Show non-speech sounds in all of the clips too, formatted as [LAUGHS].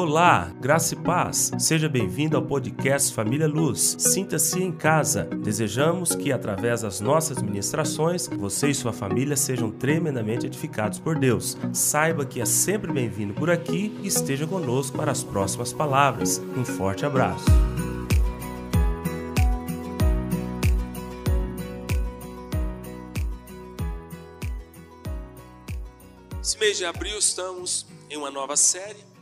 Olá, graça e paz. Seja bem-vindo ao podcast Família Luz. Sinta-se em casa. Desejamos que, através das nossas ministrações, você e sua família sejam tremendamente edificados por Deus. Saiba que é sempre bem-vindo por aqui e esteja conosco para as próximas palavras. Um forte abraço. Esse mês de abril estamos em uma nova série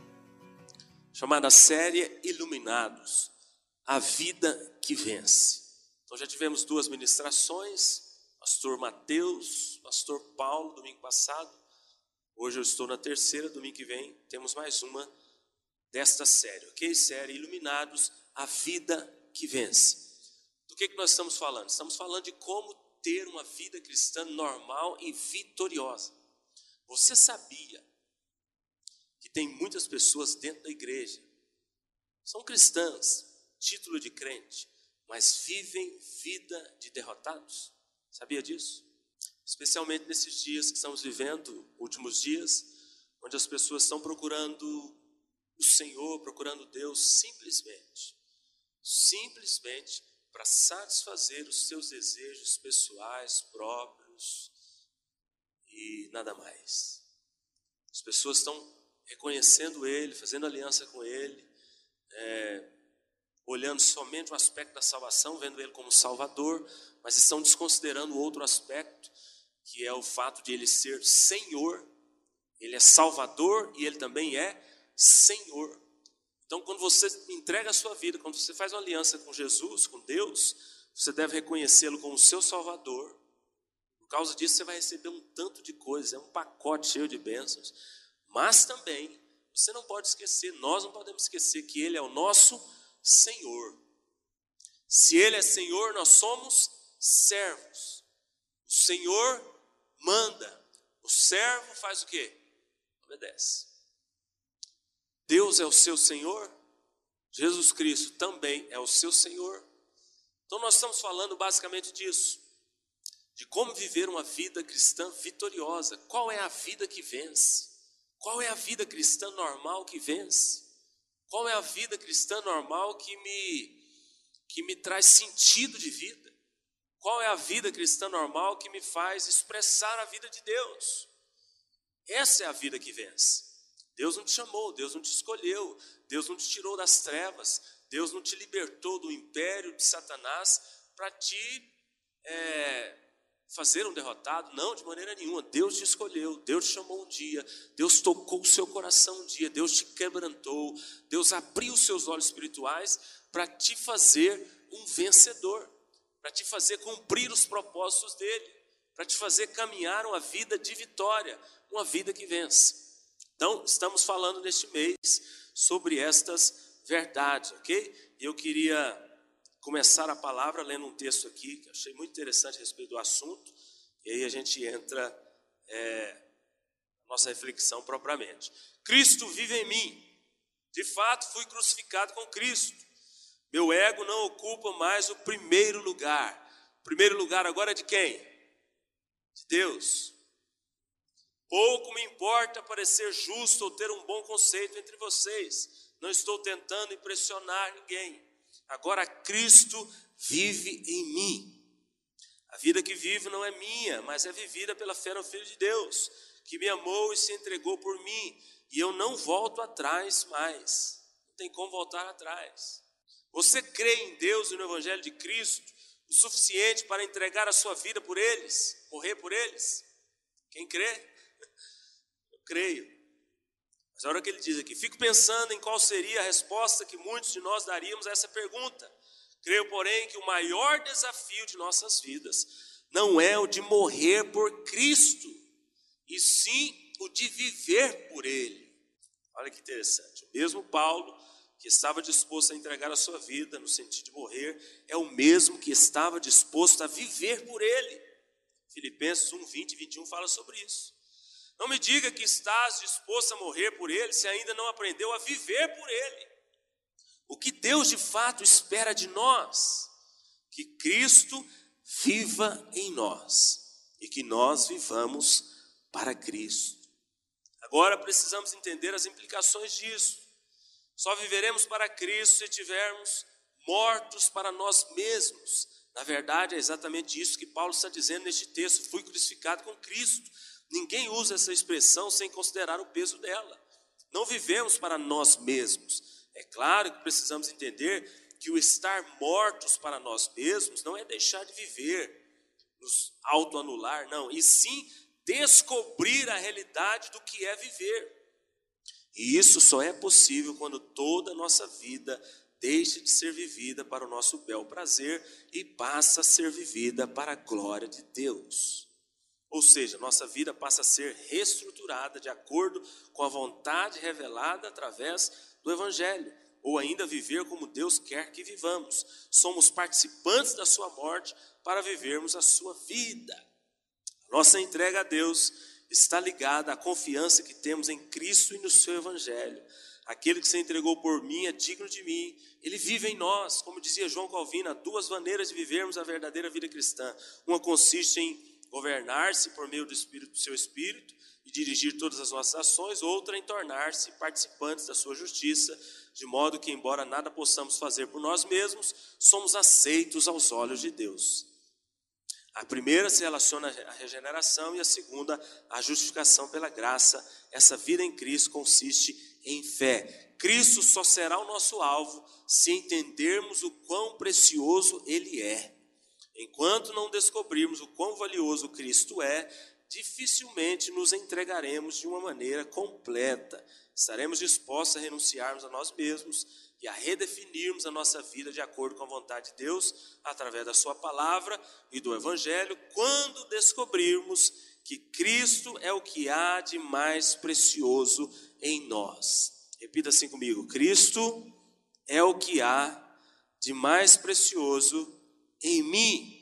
chamada série Iluminados, a vida que vence. Então já tivemos duas ministrações, pastor Mateus, pastor Paulo, domingo passado. Hoje eu estou na terceira, domingo que vem temos mais uma desta série, ok? Série Iluminados, a vida que vence. Do que, que nós estamos falando? Estamos falando de como ter uma vida cristã normal e vitoriosa. Você sabia que tem muitas pessoas dentro da igreja, são cristãs, título de crente, mas vivem vida de derrotados. Sabia disso? Especialmente nesses dias que estamos vivendo, últimos dias, onde as pessoas estão procurando o Senhor, procurando Deus simplesmente, simplesmente para satisfazer os seus desejos pessoais, próprios e nada mais. As pessoas estão reconhecendo Ele, fazendo aliança com Ele, é, olhando somente o aspecto da salvação, vendo Ele como Salvador, mas estão desconsiderando outro aspecto, que é o fato de Ele ser Senhor. Ele é Salvador e Ele também é Senhor. Então, quando você entrega a sua vida, quando você faz uma aliança com Jesus, com Deus, você deve reconhecê-lo como seu Salvador. Por causa disso, você vai receber um tanto de coisas, é um pacote cheio de bênçãos. Mas também, você não pode esquecer, nós não podemos esquecer que Ele é o nosso Senhor. Se Ele é Senhor, nós somos servos. O Senhor manda, o servo faz o quê? Obedece. Deus é o seu Senhor, Jesus Cristo também é o seu Senhor. Então nós estamos falando basicamente disso, de como viver uma vida cristã vitoriosa. Qual é a vida que vence? Qual é a vida cristã normal que vence? Qual é a vida cristã normal que me que me traz sentido de vida? Qual é a vida cristã normal que me faz expressar a vida de Deus? Essa é a vida que vence. Deus não te chamou, Deus não te escolheu, Deus não te tirou das trevas, Deus não te libertou do império de Satanás para te é, fazer um derrotado, não, de maneira nenhuma. Deus te escolheu, Deus te chamou um dia, Deus tocou o seu coração um dia, Deus te quebrantou, Deus abriu os seus olhos espirituais para te fazer um vencedor, para te fazer cumprir os propósitos dele, para te fazer caminhar uma vida de vitória, uma vida que vence. Então, estamos falando neste mês sobre estas verdades, ok? Eu queria começar a palavra lendo um texto aqui que achei muito interessante a respeito do assunto, e aí a gente entra é, nossa reflexão propriamente. Cristo vive em mim. De fato, fui crucificado com Cristo. Meu ego não ocupa mais o primeiro lugar. O primeiro lugar agora é de quem? De Deus. Pouco me importa parecer justo ou ter um bom conceito entre vocês. Não estou tentando impressionar ninguém. Agora Cristo vive em mim. A vida que vivo não é minha, mas é vivida pela fé no Filho de Deus, que me amou e se entregou por mim, e eu não volto atrás mais. Não tem como voltar atrás. Você crê em Deus e no Evangelho de Cristo o suficiente para entregar a sua vida por eles, morrer por eles? Quem crê? [LAUGHS] Eu creio. Mas a hora que ele diz aqui, fico pensando em qual seria a resposta que muitos de nós daríamos a essa pergunta. Creio, porém, que o maior desafio de nossas vidas não é o de morrer por Cristo, e sim o de viver por Ele. Olha que interessante. O mesmo Paulo, que estava disposto a entregar a sua vida no sentido de morrer, é o mesmo que estava disposto a viver por Ele. Filipenses 1, 20 e 21 fala sobre isso. Não me diga que estás disposto a morrer por Ele se ainda não aprendeu a viver por Ele. O que Deus de fato espera de nós? Que Cristo viva em nós e que nós vivamos para Cristo. Agora precisamos entender as implicações disso. Só viveremos para Cristo se tivermos mortos para nós mesmos. Na verdade, é exatamente isso que Paulo está dizendo neste texto: fui crucificado com Cristo. Ninguém usa essa expressão sem considerar o peso dela. Não vivemos para nós mesmos. É claro que precisamos entender que o estar mortos para nós mesmos não é deixar de viver, nos autoanular, não, e sim descobrir a realidade do que é viver. E isso só é possível quando toda a nossa vida deixa de ser vivida para o nosso bel prazer e passa a ser vivida para a glória de Deus. Ou seja, nossa vida passa a ser reestruturada de acordo com a vontade revelada através do Evangelho, ou ainda viver como Deus quer que vivamos. Somos participantes da Sua morte para vivermos a Sua vida. Nossa entrega a Deus está ligada à confiança que temos em Cristo e no seu Evangelho. Aquele que se entregou por mim é digno de mim, ele vive em nós, como dizia João Calvino, há duas maneiras de vivermos a verdadeira vida cristã. Uma consiste em governar-se por meio do Espírito, do seu Espírito e dirigir todas as nossas ações, outra em tornar-se participantes da sua justiça, de modo que, embora nada possamos fazer por nós mesmos, somos aceitos aos olhos de Deus. A primeira se relaciona à regeneração e a segunda à justificação pela graça. Essa vida em Cristo consiste em fé. Cristo só será o nosso alvo se entendermos o quão precioso Ele é. Enquanto não descobrirmos o quão valioso Cristo é, dificilmente nos entregaremos de uma maneira completa. Estaremos dispostos a renunciarmos a nós mesmos e a redefinirmos a nossa vida de acordo com a vontade de Deus, através da Sua palavra e do Evangelho, quando descobrirmos que Cristo é o que há de mais precioso em nós. Repita assim comigo: Cristo é o que há de mais precioso em mim.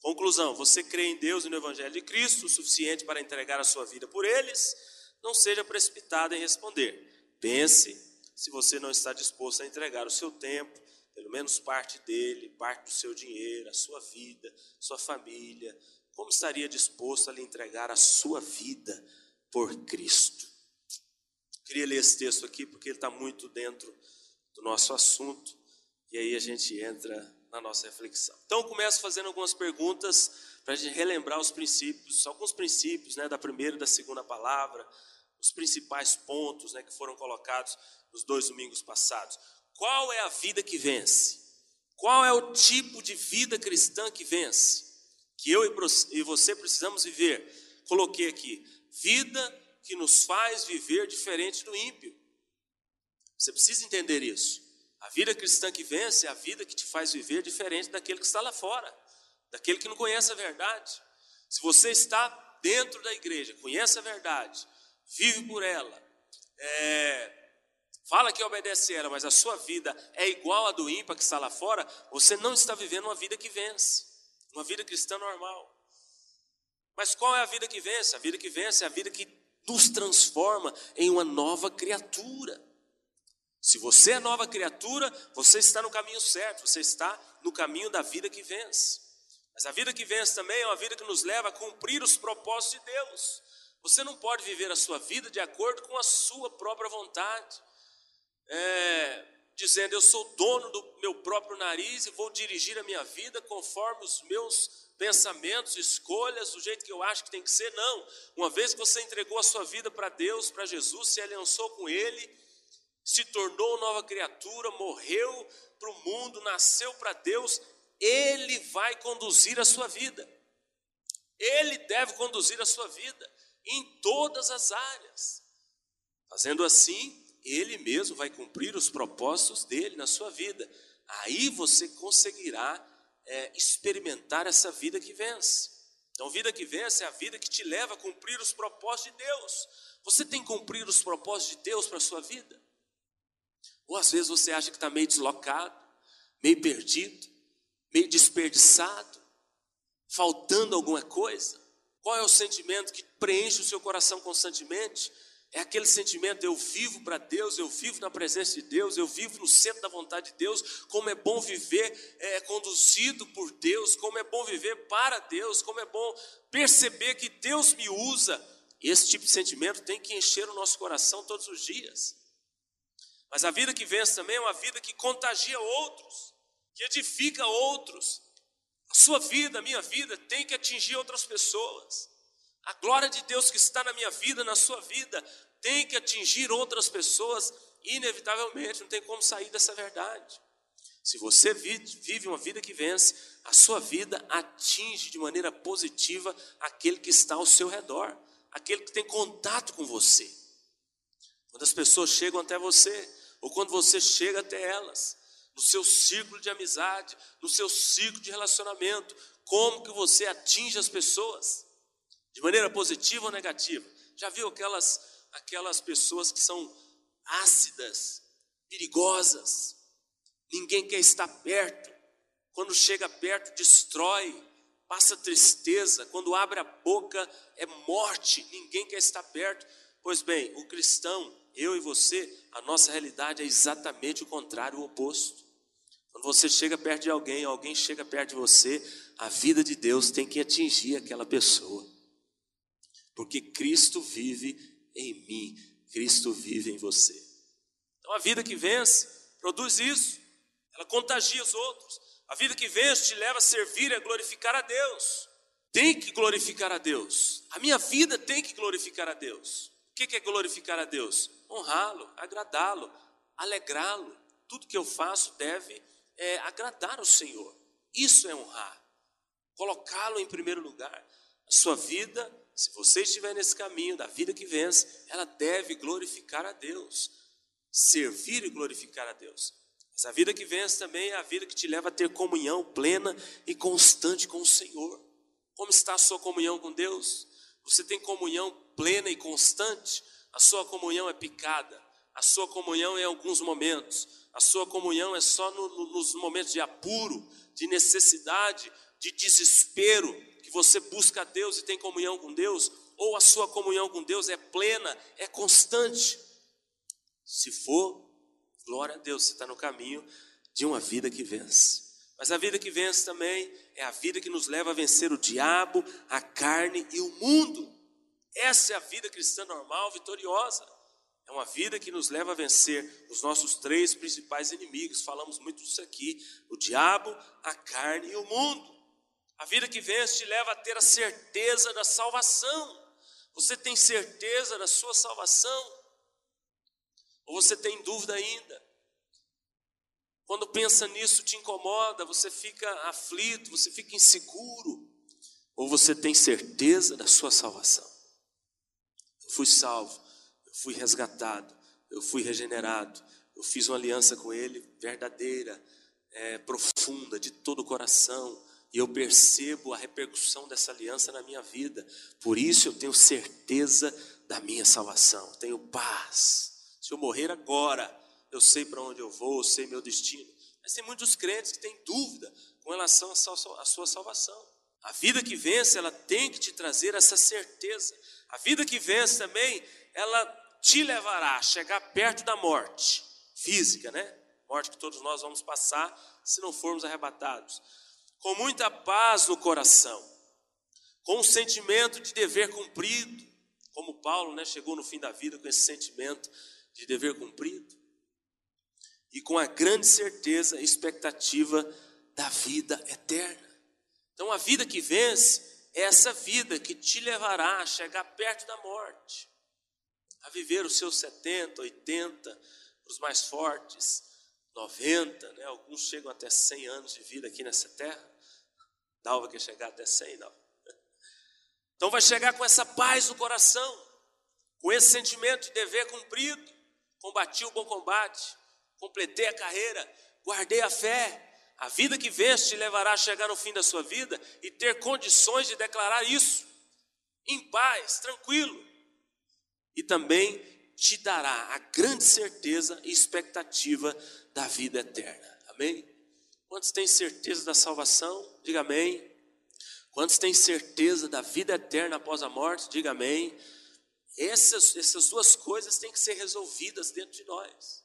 Conclusão: você crê em Deus e no Evangelho de Cristo o suficiente para entregar a sua vida por eles? Não seja precipitado em responder. Pense se você não está disposto a entregar o seu tempo, pelo menos parte dele, parte do seu dinheiro, a sua vida, sua família, como estaria disposto a lhe entregar a sua vida por Cristo? Queria ler esse texto aqui porque ele está muito dentro do nosso assunto e aí a gente entra na nossa reflexão. Então, começo fazendo algumas perguntas para a gente relembrar os princípios, alguns princípios né, da primeira e da segunda palavra, os principais pontos né, que foram colocados nos dois domingos passados. Qual é a vida que vence? Qual é o tipo de vida cristã que vence? Que eu e você precisamos viver. Coloquei aqui: vida que nos faz viver diferente do ímpio. Você precisa entender isso. A vida cristã que vence é a vida que te faz viver diferente daquele que está lá fora, daquele que não conhece a verdade. Se você está dentro da igreja, conhece a verdade, vive por ela, é, fala que obedece ela, mas a sua vida é igual a do ímpar que está lá fora, você não está vivendo uma vida que vence, uma vida cristã normal. Mas qual é a vida que vence? A vida que vence é a vida que nos transforma em uma nova criatura. Se você é nova criatura, você está no caminho certo, você está no caminho da vida que vence. Mas a vida que vence também é uma vida que nos leva a cumprir os propósitos de Deus. Você não pode viver a sua vida de acordo com a sua própria vontade, é, dizendo eu sou dono do meu próprio nariz e vou dirigir a minha vida conforme os meus pensamentos, escolhas, do jeito que eu acho que tem que ser. Não. Uma vez que você entregou a sua vida para Deus, para Jesus, se aliançou com Ele, se tornou nova criatura, morreu para o mundo, nasceu para Deus, Ele vai conduzir a sua vida. Ele deve conduzir a sua vida em todas as áreas. Fazendo assim, ele mesmo vai cumprir os propósitos dele na sua vida. Aí você conseguirá é, experimentar essa vida que vence. Então, vida que vence é a vida que te leva a cumprir os propósitos de Deus. Você tem cumprido os propósitos de Deus para a sua vida? Ou às vezes você acha que está meio deslocado, meio perdido, meio desperdiçado, faltando alguma coisa? Qual é o sentimento que preenche o seu coração constantemente? É aquele sentimento, eu vivo para Deus, eu vivo na presença de Deus, eu vivo no centro da vontade de Deus, como é bom viver é, conduzido por Deus, como é bom viver para Deus, como é bom perceber que Deus me usa. Esse tipo de sentimento tem que encher o nosso coração todos os dias. Mas a vida que vence também é uma vida que contagia outros, que edifica outros. A sua vida, a minha vida, tem que atingir outras pessoas. A glória de Deus que está na minha vida, na sua vida, tem que atingir outras pessoas, inevitavelmente, não tem como sair dessa verdade. Se você vive uma vida que vence, a sua vida atinge de maneira positiva aquele que está ao seu redor, aquele que tem contato com você. Quando as pessoas chegam até você, ou quando você chega até elas, no seu círculo de amizade, no seu círculo de relacionamento, como que você atinge as pessoas? De maneira positiva ou negativa? Já viu aquelas aquelas pessoas que são ácidas, perigosas, ninguém quer estar perto. Quando chega perto, destrói, passa tristeza. Quando abre a boca, é morte, ninguém quer estar perto. Pois bem, o cristão, eu e você, a nossa realidade é exatamente o contrário, o oposto. Quando você chega perto de alguém, alguém chega perto de você, a vida de Deus tem que atingir aquela pessoa. Porque Cristo vive em mim, Cristo vive em você. Então a vida que vence produz isso ela contagia os outros. A vida que vence te leva a servir e a glorificar a Deus. Tem que glorificar a Deus. A minha vida tem que glorificar a Deus. O que é glorificar a Deus? Honrá-lo, agradá-lo, alegrá-lo. Tudo que eu faço deve é, agradar o Senhor. Isso é honrar. Colocá-lo em primeiro lugar. A sua vida, se você estiver nesse caminho da vida que vence, ela deve glorificar a Deus. Servir e glorificar a Deus. Mas a vida que vence também é a vida que te leva a ter comunhão plena e constante com o Senhor. Como está a sua comunhão com Deus? Você tem comunhão plena e constante? A sua comunhão é picada, a sua comunhão é em alguns momentos, a sua comunhão é só no, no, nos momentos de apuro, de necessidade, de desespero, que você busca a Deus e tem comunhão com Deus, ou a sua comunhão com Deus é plena, é constante. Se for, Glória a Deus, você está no caminho de uma vida que vence. Mas a vida que vence também é a vida que nos leva a vencer o diabo, a carne e o mundo. Essa é a vida cristã normal, vitoriosa. É uma vida que nos leva a vencer os nossos três principais inimigos. Falamos muito disso aqui: o diabo, a carne e o mundo. A vida que vence te leva a ter a certeza da salvação. Você tem certeza da sua salvação? Ou você tem dúvida ainda? Quando pensa nisso, te incomoda, você fica aflito, você fica inseguro. Ou você tem certeza da sua salvação? Eu fui salvo, eu fui resgatado, eu fui regenerado, eu fiz uma aliança com Ele verdadeira, é, profunda, de todo o coração, e eu percebo a repercussão dessa aliança na minha vida. Por isso eu tenho certeza da minha salvação, tenho paz. Se eu morrer agora, eu sei para onde eu vou, eu sei meu destino. Mas tem muitos crentes que têm dúvida com relação à sua salvação. A vida que vence, ela tem que te trazer essa certeza. A vida que vence também, ela te levará a chegar perto da morte física, né? Morte que todos nós vamos passar se não formos arrebatados. Com muita paz no coração, com um sentimento de dever cumprido, como Paulo, né, chegou no fim da vida com esse sentimento de dever cumprido, e com a grande certeza e expectativa da vida eterna. Então, a vida que vence é essa vida que te levará a chegar perto da morte, a viver os seus 70, 80, os mais fortes, 90, né? alguns chegam até 100 anos de vida aqui nessa terra. Dalva quer chegar até 100, não. Então vai chegar com essa paz no coração, com esse sentimento de dever cumprido, combati o bom combate, completei a carreira, guardei a fé. A vida que vence te levará a chegar no fim da sua vida e ter condições de declarar isso, em paz, tranquilo. E também te dará a grande certeza e expectativa da vida eterna. Amém? Quantos têm certeza da salvação? Diga amém. Quantos têm certeza da vida eterna após a morte? Diga amém. Essas, essas duas coisas têm que ser resolvidas dentro de nós.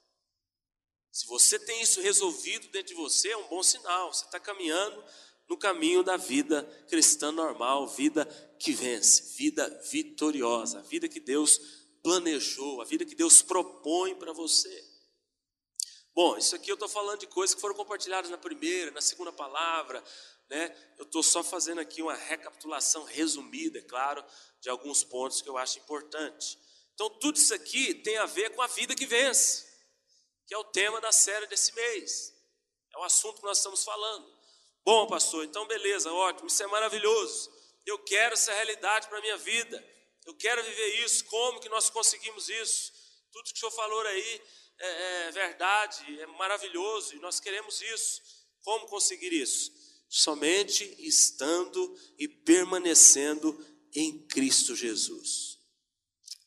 Se você tem isso resolvido dentro de você, é um bom sinal. Você está caminhando no caminho da vida cristã normal, vida que vence, vida vitoriosa, a vida que Deus planejou, a vida que Deus propõe para você. Bom, isso aqui eu estou falando de coisas que foram compartilhadas na primeira, na segunda palavra, né? Eu estou só fazendo aqui uma recapitulação resumida, é claro, de alguns pontos que eu acho importante. Então, tudo isso aqui tem a ver com a vida que vence, que é o tema da série desse mês. É o assunto que nós estamos falando. Bom, pastor, então beleza, ótimo, isso é maravilhoso. Eu quero essa realidade para a minha vida. Eu quero viver isso. Como que nós conseguimos isso? Tudo que o senhor falou aí é, é verdade, é maravilhoso e nós queremos isso. Como conseguir isso? Somente estando e permanecendo em Cristo Jesus.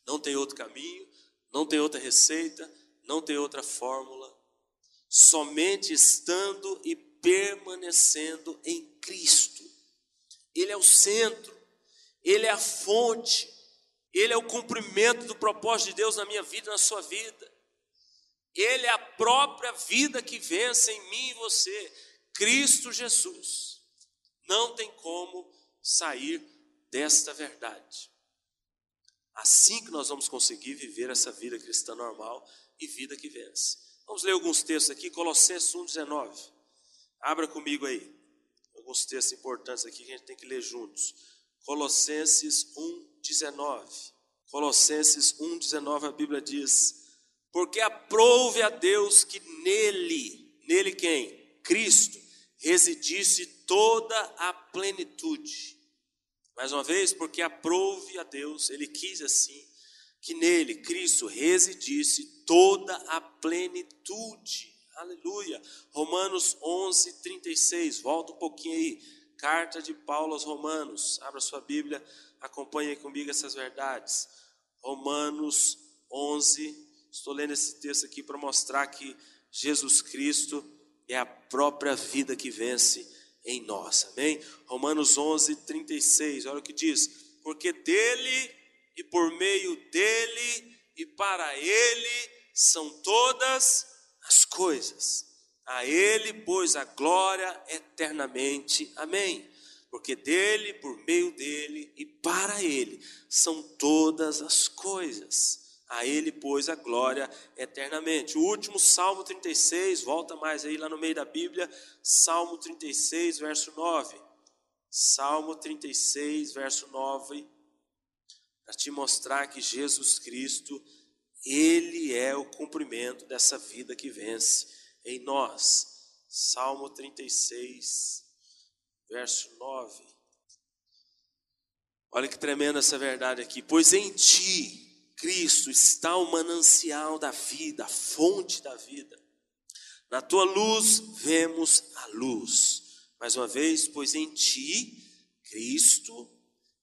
Não tem outro caminho, não tem outra receita, não tem outra fórmula. Somente estando e permanecendo em Cristo. Ele é o centro, ele é a fonte, ele é o cumprimento do propósito de Deus na minha vida, na sua vida. Ele é a própria vida que vence em mim e você, Cristo Jesus. Não tem como sair desta verdade. Assim que nós vamos conseguir viver essa vida cristã normal e vida que vence. Vamos ler alguns textos aqui, Colossenses 1,19. Abra comigo aí. Alguns textos importantes aqui que a gente tem que ler juntos. Colossenses 1,19. Colossenses 1,19 a Bíblia diz: porque aprouve a Deus que nele, nele quem? Cristo, residisse toda a plenitude. Mais uma vez, porque aprouve a Deus, ele quis assim, que nele, Cristo, residisse toda a plenitude. Aleluia. Romanos 11, 36. Volta um pouquinho aí. Carta de Paulo aos Romanos. Abra sua Bíblia, acompanhe comigo essas verdades. Romanos 11, Estou lendo esse texto aqui para mostrar que Jesus Cristo é a própria vida que vence em nós. Amém? Romanos 11, 36. Olha o que diz: Porque dele e por meio dele e para ele são todas as coisas. A ele, pois, a glória eternamente. Amém. Porque dele, por meio dele e para ele são todas as coisas. A Ele, pois, a glória eternamente. O último, Salmo 36, volta mais aí lá no meio da Bíblia, Salmo 36, verso 9. Salmo 36, verso 9, para te mostrar que Jesus Cristo, Ele é o cumprimento dessa vida que vence em nós. Salmo 36, verso 9. Olha que tremenda essa verdade aqui. Pois em ti, Cristo está o manancial da vida, a fonte da vida. Na tua luz vemos a luz. Mais uma vez, pois em ti, Cristo,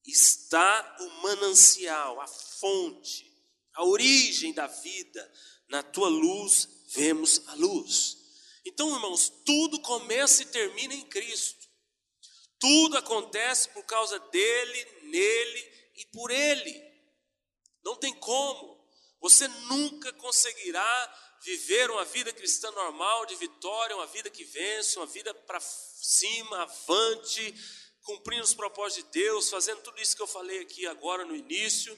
está o manancial, a fonte, a origem da vida. Na tua luz vemos a luz. Então, irmãos, tudo começa e termina em Cristo. Tudo acontece por causa dele, nele e por ele. Não tem como. Você nunca conseguirá viver uma vida cristã normal, de vitória, uma vida que vence, uma vida para cima, avante, cumprindo os propósitos de Deus, fazendo tudo isso que eu falei aqui agora no início,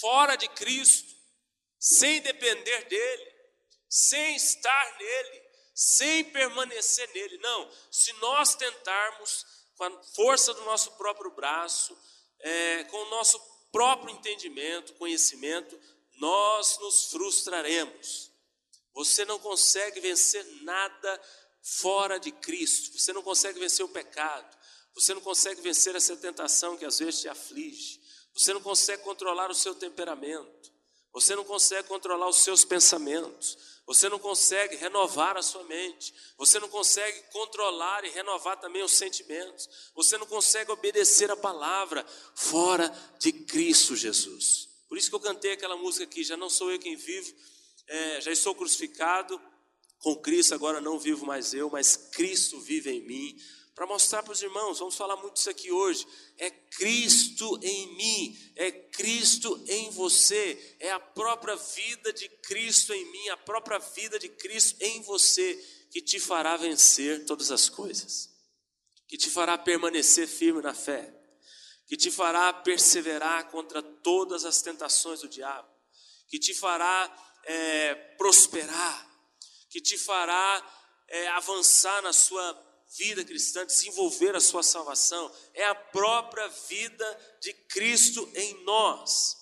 fora de Cristo, sem depender dele, sem estar nele, sem permanecer nele. Não, se nós tentarmos, com a força do nosso próprio braço, é, com o nosso próprio entendimento, conhecimento, nós nos frustraremos. Você não consegue vencer nada fora de Cristo. Você não consegue vencer o pecado. Você não consegue vencer essa tentação que às vezes te aflige. Você não consegue controlar o seu temperamento. Você não consegue controlar os seus pensamentos. Você não consegue renovar a sua mente. Você não consegue controlar e renovar também os sentimentos. Você não consegue obedecer a palavra fora de Cristo Jesus. Por isso que eu cantei aquela música aqui: já não sou eu quem vivo, é, já estou crucificado com Cristo, agora não vivo mais eu, mas Cristo vive em mim para mostrar para os irmãos, vamos falar muito disso aqui hoje. É Cristo em mim, é Cristo em você, é a própria vida de Cristo em mim, a própria vida de Cristo em você que te fará vencer todas as coisas, que te fará permanecer firme na fé, que te fará perseverar contra todas as tentações do diabo, que te fará é, prosperar que te fará é, avançar na sua vida cristã, desenvolver a sua salvação, é a própria vida de Cristo em nós.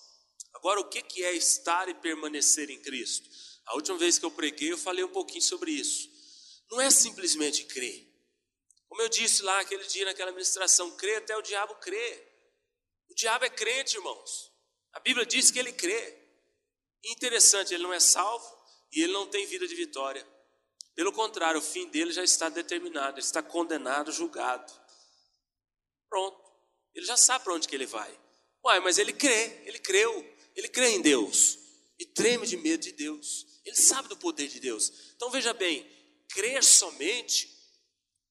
Agora, o que é estar e permanecer em Cristo? A última vez que eu preguei, eu falei um pouquinho sobre isso. Não é simplesmente crer. Como eu disse lá aquele dia naquela ministração, crer até o diabo crê. O diabo é crente, irmãos. A Bíblia diz que ele crê. interessante, ele não é salvo e ele não tem vida de vitória. Pelo contrário, o fim dele já está determinado, ele está condenado, julgado. Pronto. Ele já sabe para onde que ele vai. Uai, mas ele crê, ele creu, ele crê em Deus e treme de medo de Deus. Ele sabe do poder de Deus. Então veja bem, crer somente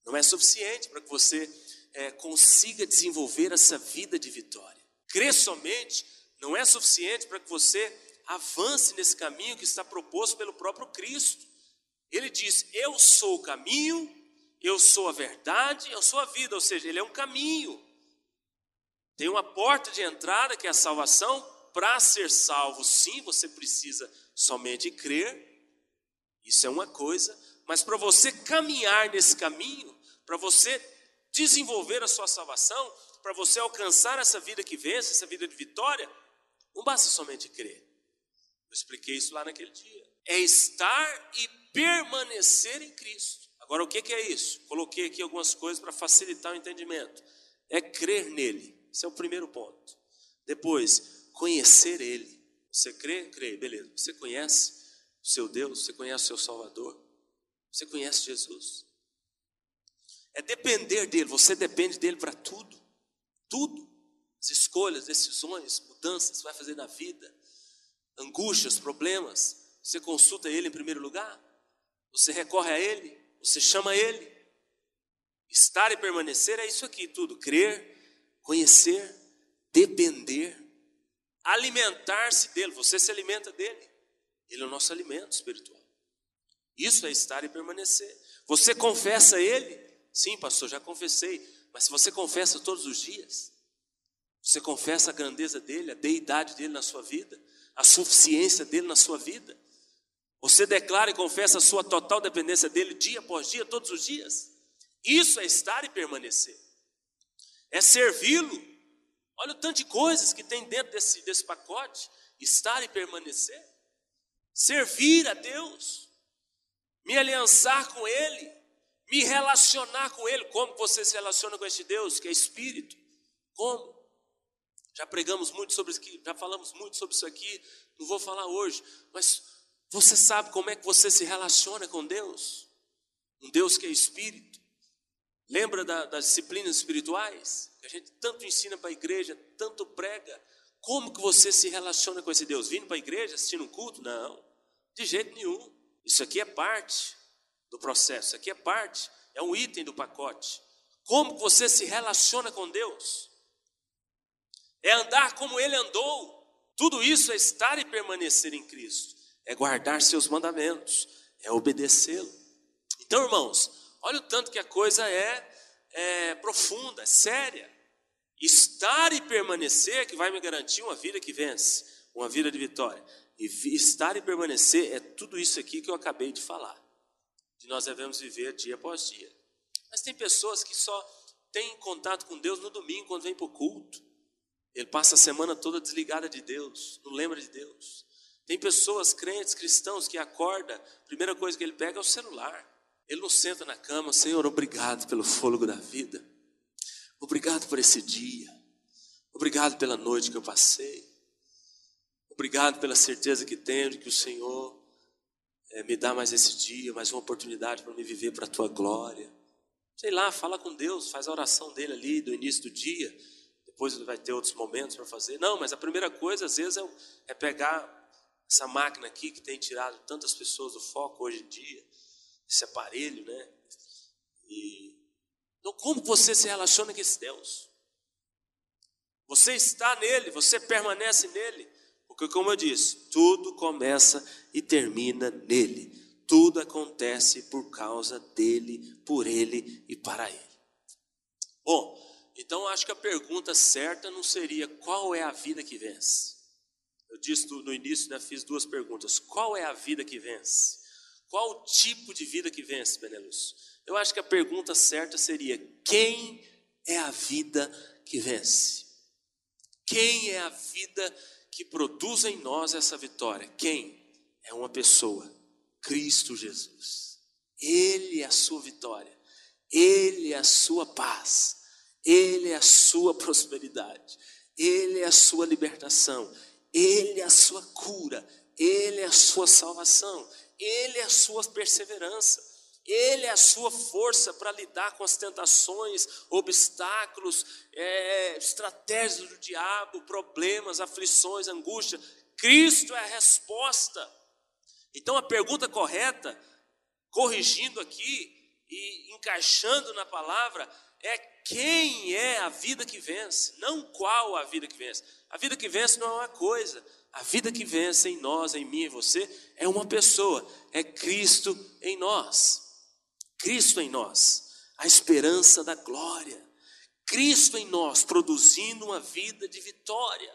não é suficiente para que você é, consiga desenvolver essa vida de vitória. Crer somente não é suficiente para que você avance nesse caminho que está proposto pelo próprio Cristo. Ele diz: Eu sou o caminho, eu sou a verdade, eu sou a vida, ou seja, ele é um caminho. Tem uma porta de entrada que é a salvação. Para ser salvo, sim, você precisa somente crer. Isso é uma coisa, mas para você caminhar nesse caminho, para você desenvolver a sua salvação, para você alcançar essa vida que vence, essa vida de vitória, não basta somente crer. Eu expliquei isso lá naquele dia. É estar e permanecer em Cristo. Agora, o que é isso? Coloquei aqui algumas coisas para facilitar o entendimento. É crer nele. Esse é o primeiro ponto. Depois, conhecer ele. Você crê? Crê, beleza. Você conhece o seu Deus? Você conhece o seu Salvador? Você conhece Jesus? É depender dele. Você depende dele para tudo. Tudo. As escolhas, decisões, mudanças que você vai fazer na vida, angústias, problemas. Você consulta ele em primeiro lugar? Você recorre a Ele, você chama Ele. Estar e permanecer é isso aqui tudo: crer, conhecer, depender, alimentar-se dele. Você se alimenta dele, ele é o nosso alimento espiritual. Isso é estar e permanecer. Você confessa Ele? Sim, pastor, já confessei. Mas se você confessa todos os dias, você confessa a grandeza dele, a deidade dele na sua vida, a suficiência dele na sua vida, você declara e confessa a sua total dependência dele dia após dia, todos os dias. Isso é estar e permanecer. É servi-lo. Olha o tanto de coisas que tem dentro desse, desse pacote. Estar e permanecer. Servir a Deus. Me aliançar com Ele. Me relacionar com Ele. Como você se relaciona com este Deus, que é Espírito? Como? Já pregamos muito sobre isso aqui, já falamos muito sobre isso aqui. Não vou falar hoje, mas você sabe como é que você se relaciona com Deus? Um Deus que é espírito. Lembra da, das disciplinas espirituais? Que a gente tanto ensina para a igreja, tanto prega. Como que você se relaciona com esse Deus? Vindo para a igreja, assistindo um culto? Não, de jeito nenhum. Isso aqui é parte do processo, isso aqui é parte, é um item do pacote. Como que você se relaciona com Deus? É andar como Ele andou. Tudo isso é estar e permanecer em Cristo é guardar seus mandamentos, é obedecê-lo. Então, irmãos, olha o tanto que a coisa é, é profunda, é séria. Estar e permanecer que vai me garantir uma vida que vence, uma vida de vitória. E estar e permanecer é tudo isso aqui que eu acabei de falar. Que nós devemos viver dia após dia. Mas tem pessoas que só têm contato com Deus no domingo, quando vem para o culto. Ele passa a semana toda desligada de Deus, não lembra de Deus. Tem pessoas, crentes, cristãos, que acorda, a primeira coisa que ele pega é o celular. Ele não senta na cama, Senhor, obrigado pelo fôlego da vida. Obrigado por esse dia. Obrigado pela noite que eu passei. Obrigado pela certeza que tenho de que o Senhor é, me dá mais esse dia, mais uma oportunidade para me viver para a tua glória. Sei lá, fala com Deus, faz a oração dele ali do início do dia. Depois ele vai ter outros momentos para fazer. Não, mas a primeira coisa, às vezes, é, é pegar essa máquina aqui que tem tirado tantas pessoas do foco hoje em dia, esse aparelho, né? E então, como você se relaciona com esse Deus? Você está nele, você permanece nele, porque, como eu disse, tudo começa e termina nele, tudo acontece por causa dele, por ele e para ele. Bom, então acho que a pergunta certa não seria qual é a vida que vence. Eu disse no início, né, fiz duas perguntas. Qual é a vida que vence? Qual o tipo de vida que vence, Benelux? Eu acho que a pergunta certa seria: quem é a vida que vence? Quem é a vida que produz em nós essa vitória? Quem? É uma pessoa, Cristo Jesus. Ele é a sua vitória, Ele é a sua paz, Ele é a sua prosperidade, Ele é a sua libertação, Ele é a sua cura, Ele é a sua salvação, Ele é a sua perseverança. Ele é a sua força para lidar com as tentações, obstáculos, é, estratégias do diabo, problemas, aflições, angústia. Cristo é a resposta. Então a pergunta correta, corrigindo aqui e encaixando na palavra, é quem é a vida que vence, não qual a vida que vence. A vida que vence não é uma coisa, a vida que vence em nós, em mim e você, é uma pessoa, é Cristo em nós. Cristo em nós, a esperança da glória. Cristo em nós, produzindo uma vida de vitória.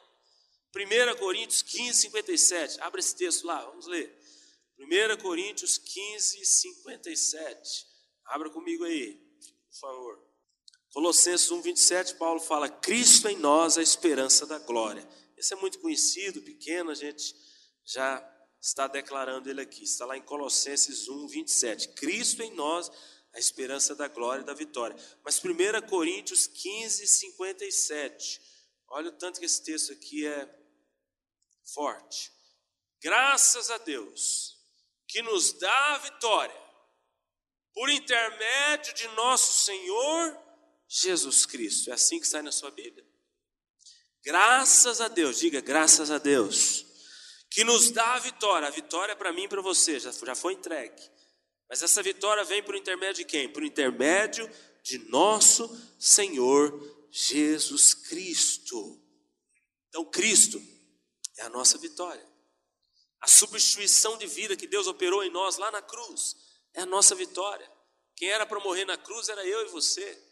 1 Coríntios 15, 57. Abre esse texto lá, vamos ler. 1 Coríntios 15, 57. Abra comigo aí, por favor. Colossenses 1, 27, Paulo fala: Cristo em nós, a esperança da glória. Esse é muito conhecido, pequeno, a gente já está declarando ele aqui. Está lá em Colossenses 1, 27. Cristo em nós, a esperança da glória e da vitória. Mas 1 Coríntios 15, 57. Olha o tanto que esse texto aqui é forte. Graças a Deus que nos dá a vitória por intermédio de nosso Senhor Jesus Cristo. É assim que sai na sua Bíblia. Graças a Deus, diga graças a Deus que nos dá a vitória. A vitória é para mim e para você, já, já foi entregue. Mas essa vitória vem por intermédio de quem? Por intermédio de nosso Senhor Jesus Cristo. Então, Cristo é a nossa vitória. A substituição de vida que Deus operou em nós lá na cruz é a nossa vitória. Quem era para morrer na cruz era eu e você.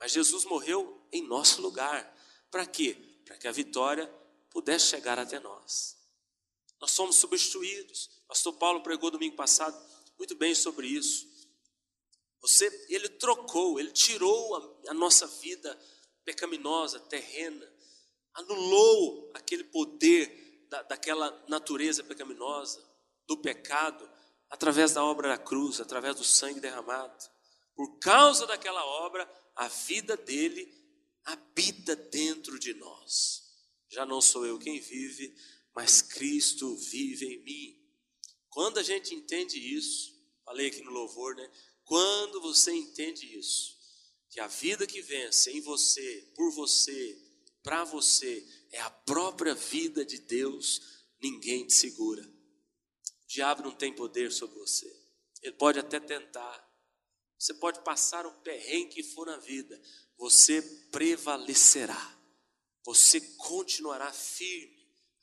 Mas Jesus morreu em nosso lugar. Para quê? Para que a vitória pudesse chegar até nós. Nós somos substituídos. Pastor Paulo pregou domingo passado muito bem sobre isso. Você, ele trocou, ele tirou a, a nossa vida pecaminosa, terrena, anulou aquele poder da, daquela natureza pecaminosa, do pecado, através da obra da cruz, através do sangue derramado. Por causa daquela obra, a vida dele habita dentro de nós. Já não sou eu quem vive, mas Cristo vive em mim. Quando a gente entende isso, falei aqui no louvor, né? Quando você entende isso, que a vida que vence em você, por você, para você, é a própria vida de Deus, ninguém te segura. O diabo não tem poder sobre você. Ele pode até tentar. Você pode passar o perrengue que for na vida, você prevalecerá. Você continuará firme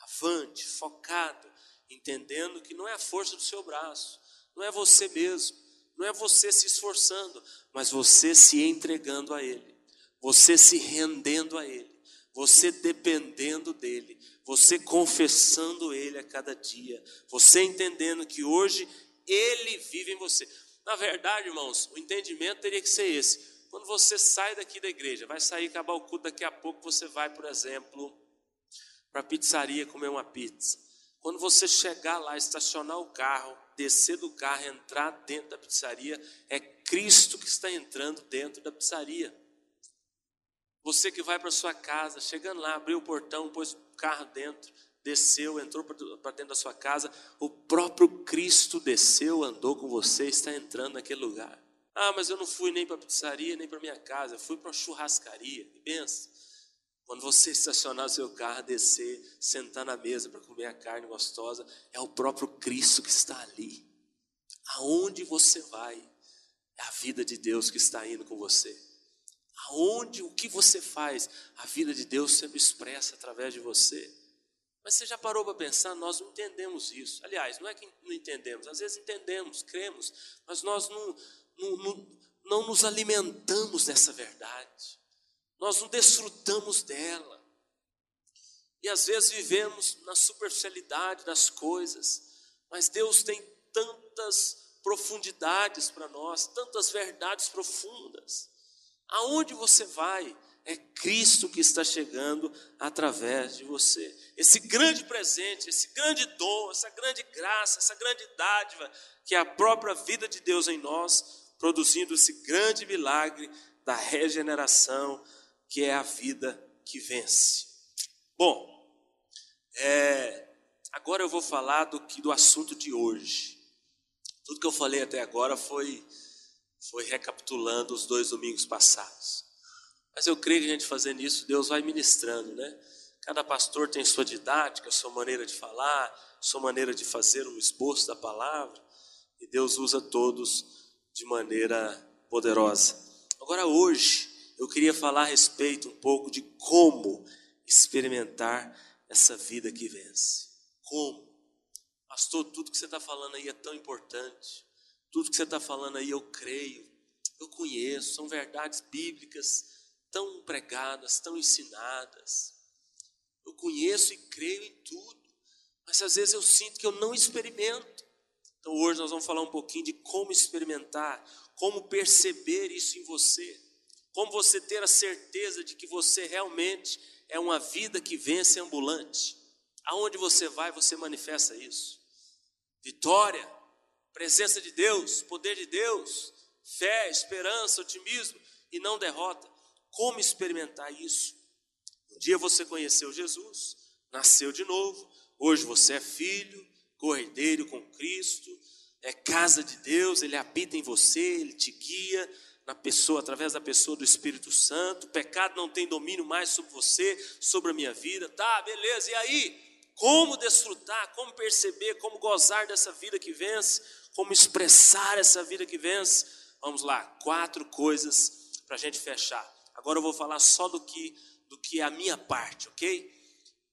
avante, focado, entendendo que não é a força do seu braço, não é você mesmo, não é você se esforçando, mas você se entregando a Ele, você se rendendo a Ele, você dependendo dEle, você confessando Ele a cada dia, você entendendo que hoje Ele vive em você. Na verdade, irmãos, o entendimento teria que ser esse. Quando você sai daqui da igreja, vai sair acabar o culto daqui a pouco, você vai, por exemplo, para a pizzaria comer uma pizza. Quando você chegar lá, estacionar o carro, descer do carro, entrar dentro da pizzaria, é Cristo que está entrando dentro da pizzaria. Você que vai para sua casa, chegando lá, abriu o portão, pôs o carro dentro, desceu, entrou para dentro da sua casa, o próprio Cristo desceu, andou com você, está entrando naquele lugar. Ah, mas eu não fui nem para a pizzaria, nem para minha casa, fui para uma churrascaria. Benção. Quando você estacionar o seu carro, descer, sentar na mesa para comer a carne gostosa, é o próprio Cristo que está ali. Aonde você vai, é a vida de Deus que está indo com você. Aonde, o que você faz, a vida de Deus sendo expressa através de você. Mas você já parou para pensar? Nós não entendemos isso. Aliás, não é que não entendemos, às vezes entendemos, cremos, mas nós não, não, não, não nos alimentamos dessa verdade nós não desfrutamos dela. E às vezes vivemos na superficialidade das coisas, mas Deus tem tantas profundidades para nós, tantas verdades profundas. Aonde você vai, é Cristo que está chegando através de você. Esse grande presente, esse grande dom, essa grande graça, essa grande dádiva, que é a própria vida de Deus em nós, produzindo esse grande milagre da regeneração, que é a vida que vence. Bom, é, agora eu vou falar do, do assunto de hoje. Tudo que eu falei até agora foi, foi recapitulando os dois domingos passados. Mas eu creio que a gente fazendo isso, Deus vai ministrando, né? Cada pastor tem sua didática, sua maneira de falar, sua maneira de fazer um esboço da palavra, e Deus usa todos de maneira poderosa. Agora, hoje, eu queria falar a respeito um pouco de como experimentar essa vida que vence. Como? Pastor, tudo que você está falando aí é tão importante, tudo que você está falando aí eu creio, eu conheço, são verdades bíblicas tão pregadas, tão ensinadas. Eu conheço e creio em tudo, mas às vezes eu sinto que eu não experimento. Então hoje nós vamos falar um pouquinho de como experimentar, como perceber isso em você, como você ter a certeza de que você realmente é uma vida que vence ambulante. Aonde você vai, você manifesta isso. Vitória, presença de Deus, poder de Deus, fé, esperança, otimismo e não derrota. Como experimentar isso? Um dia você conheceu Jesus, nasceu de novo, hoje você é filho, cordeiro com Cristo, é casa de Deus, ele habita em você, ele te guia na pessoa, através da pessoa do Espírito Santo. O pecado não tem domínio mais sobre você, sobre a minha vida. Tá, beleza. E aí? Como desfrutar, como perceber, como gozar dessa vida que vence, como expressar essa vida que vence? Vamos lá, quatro coisas para a gente fechar. Agora eu vou falar só do que, do que é a minha parte, ok?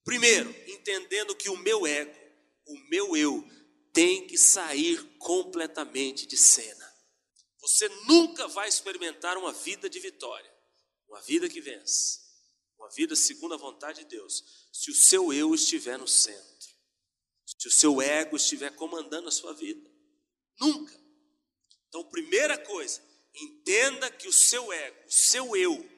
Primeiro, entendendo que o meu ego, o meu eu, tem que sair completamente de cena. Você nunca vai experimentar uma vida de vitória, uma vida que vence, uma vida segundo a vontade de Deus, se o seu eu estiver no centro, se o seu ego estiver comandando a sua vida. Nunca. Então, primeira coisa, entenda que o seu ego, o seu eu,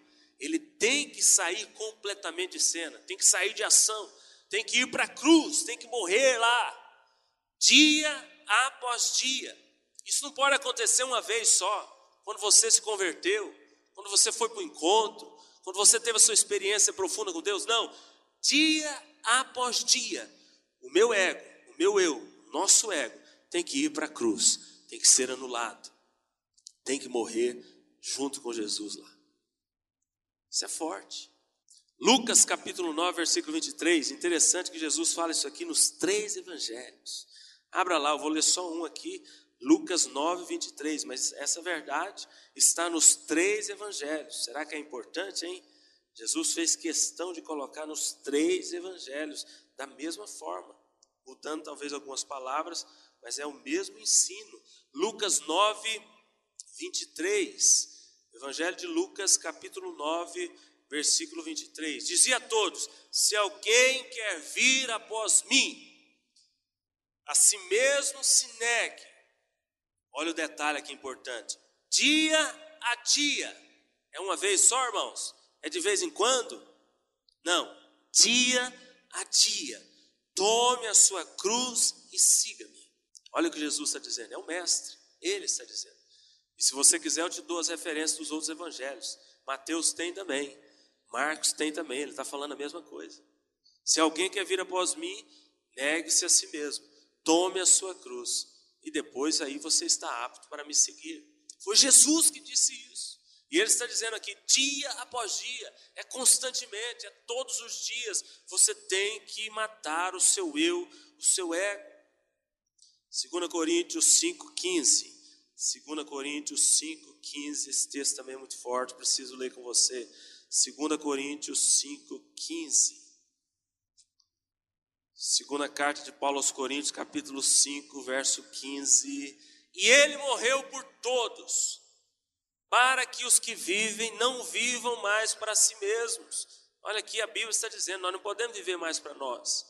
ele tem que sair completamente de cena, tem que sair de ação, tem que ir para a cruz, tem que morrer lá, dia após dia. Isso não pode acontecer uma vez só, quando você se converteu, quando você foi para o encontro, quando você teve a sua experiência profunda com Deus, não, dia após dia, o meu ego, o meu eu, o nosso ego, tem que ir para a cruz, tem que ser anulado, tem que morrer junto com Jesus lá. Isso é forte. Lucas capítulo 9, versículo 23. Interessante que Jesus fala isso aqui nos três evangelhos. Abra lá, eu vou ler só um aqui, Lucas 9, 23. Mas essa verdade está nos três evangelhos. Será que é importante, hein? Jesus fez questão de colocar nos três evangelhos da mesma forma, mudando talvez algumas palavras, mas é o mesmo ensino. Lucas 9, 23. Evangelho de Lucas, capítulo 9, versículo 23. Dizia a todos: Se alguém quer vir após mim, a si mesmo se negue. Olha o detalhe aqui importante: dia a dia. É uma vez só, irmãos? É de vez em quando? Não, dia a dia. Tome a sua cruz e siga-me. Olha o que Jesus está dizendo, é o Mestre, ele está dizendo. E se você quiser, eu te dou as referências dos outros evangelhos. Mateus tem também, Marcos tem também, ele está falando a mesma coisa. Se alguém quer vir após mim, negue-se a si mesmo, tome a sua cruz, e depois aí você está apto para me seguir. Foi Jesus que disse isso. E ele está dizendo aqui, dia após dia, é constantemente, é todos os dias, você tem que matar o seu eu, o seu ego. 2 Coríntios 5,15. 2 Coríntios 5, 15, esse texto também é muito forte, preciso ler com você. 2 Coríntios 5, 15. Segunda carta de Paulo aos Coríntios, capítulo 5, verso 15. E ele morreu por todos, para que os que vivem não vivam mais para si mesmos. Olha aqui, a Bíblia está dizendo: nós não podemos viver mais para nós,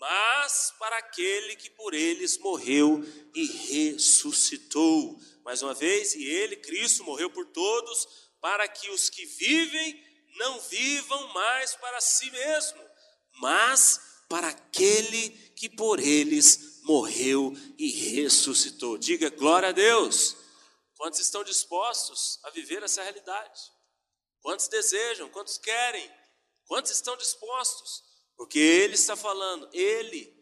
mas para aquele que por eles morreu e ressuscitou. Mais uma vez, e ele, Cristo, morreu por todos, para que os que vivem não vivam mais para si mesmo, mas para aquele que por eles morreu e ressuscitou. Diga glória a Deus. Quantos estão dispostos a viver essa realidade? Quantos desejam? Quantos querem? Quantos estão dispostos? Porque Ele está falando, Ele,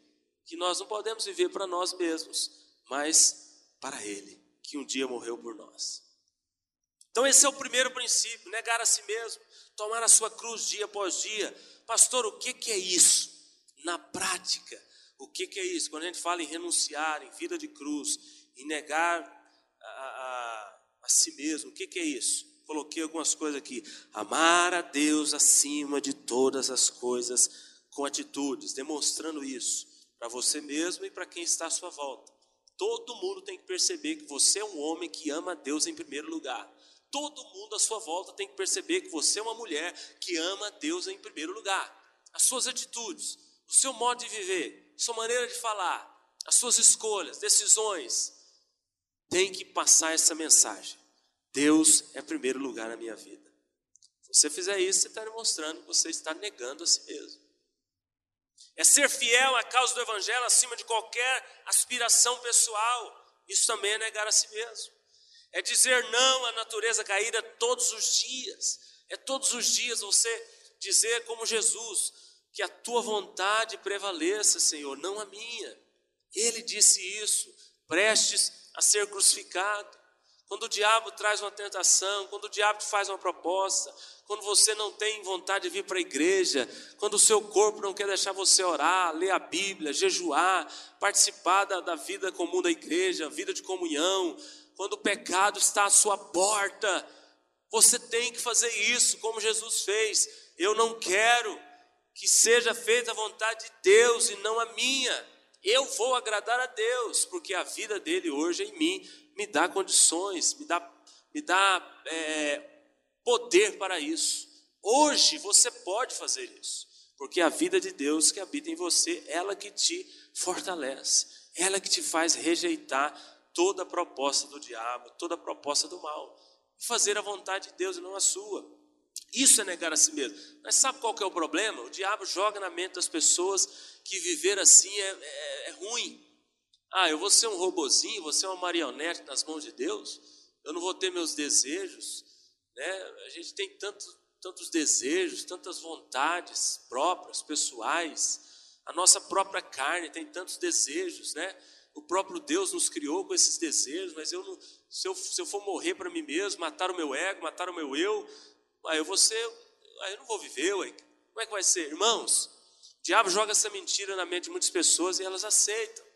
que nós não podemos viver para nós mesmos, mas para Ele, que um dia morreu por nós. Então, esse é o primeiro princípio: negar a si mesmo, tomar a sua cruz dia após dia. Pastor, o que, que é isso? Na prática, o que, que é isso? Quando a gente fala em renunciar, em vida de cruz, em negar a, a, a si mesmo, o que, que é isso? Coloquei algumas coisas aqui. Amar a Deus acima de todas as coisas com atitudes, demonstrando isso para você mesmo e para quem está à sua volta. Todo mundo tem que perceber que você é um homem que ama a Deus em primeiro lugar. Todo mundo à sua volta tem que perceber que você é uma mulher que ama a Deus em primeiro lugar. As suas atitudes, o seu modo de viver, sua maneira de falar, as suas escolhas, decisões, tem que passar essa mensagem. Deus é primeiro lugar na minha vida. Se você fizer isso, você está demonstrando que você está negando a si mesmo. É ser fiel à causa do Evangelho acima de qualquer aspiração pessoal. Isso também é negar a si mesmo. É dizer não à natureza caída todos os dias. É todos os dias você dizer, como Jesus, que a tua vontade prevaleça, Senhor, não a minha. Ele disse isso, prestes a ser crucificado. Quando o diabo traz uma tentação, quando o diabo te faz uma proposta, quando você não tem vontade de vir para a igreja, quando o seu corpo não quer deixar você orar, ler a Bíblia, jejuar, participar da, da vida comum da igreja, vida de comunhão, quando o pecado está à sua porta, você tem que fazer isso, como Jesus fez. Eu não quero que seja feita a vontade de Deus e não a minha. Eu vou agradar a Deus, porque a vida dele hoje é em mim me dá condições, me dá, me dá é, poder para isso. Hoje você pode fazer isso, porque a vida de Deus que habita em você, ela que te fortalece, ela que te faz rejeitar toda a proposta do diabo, toda a proposta do mal, fazer a vontade de Deus e não a sua. Isso é negar a si mesmo. Mas sabe qual que é o problema? O diabo joga na mente das pessoas que viver assim é, é, é ruim. Ah, eu vou ser um robozinho, vou ser uma marionete nas mãos de Deus, eu não vou ter meus desejos, né? A gente tem tanto, tantos desejos, tantas vontades próprias, pessoais, a nossa própria carne tem tantos desejos, né? O próprio Deus nos criou com esses desejos, mas eu não, se, eu, se eu for morrer para mim mesmo, matar o meu ego, matar o meu eu, aí eu vou ser, aí eu não vou viver, ué. como é que vai ser? Irmãos, o diabo joga essa mentira na mente de muitas pessoas e elas aceitam.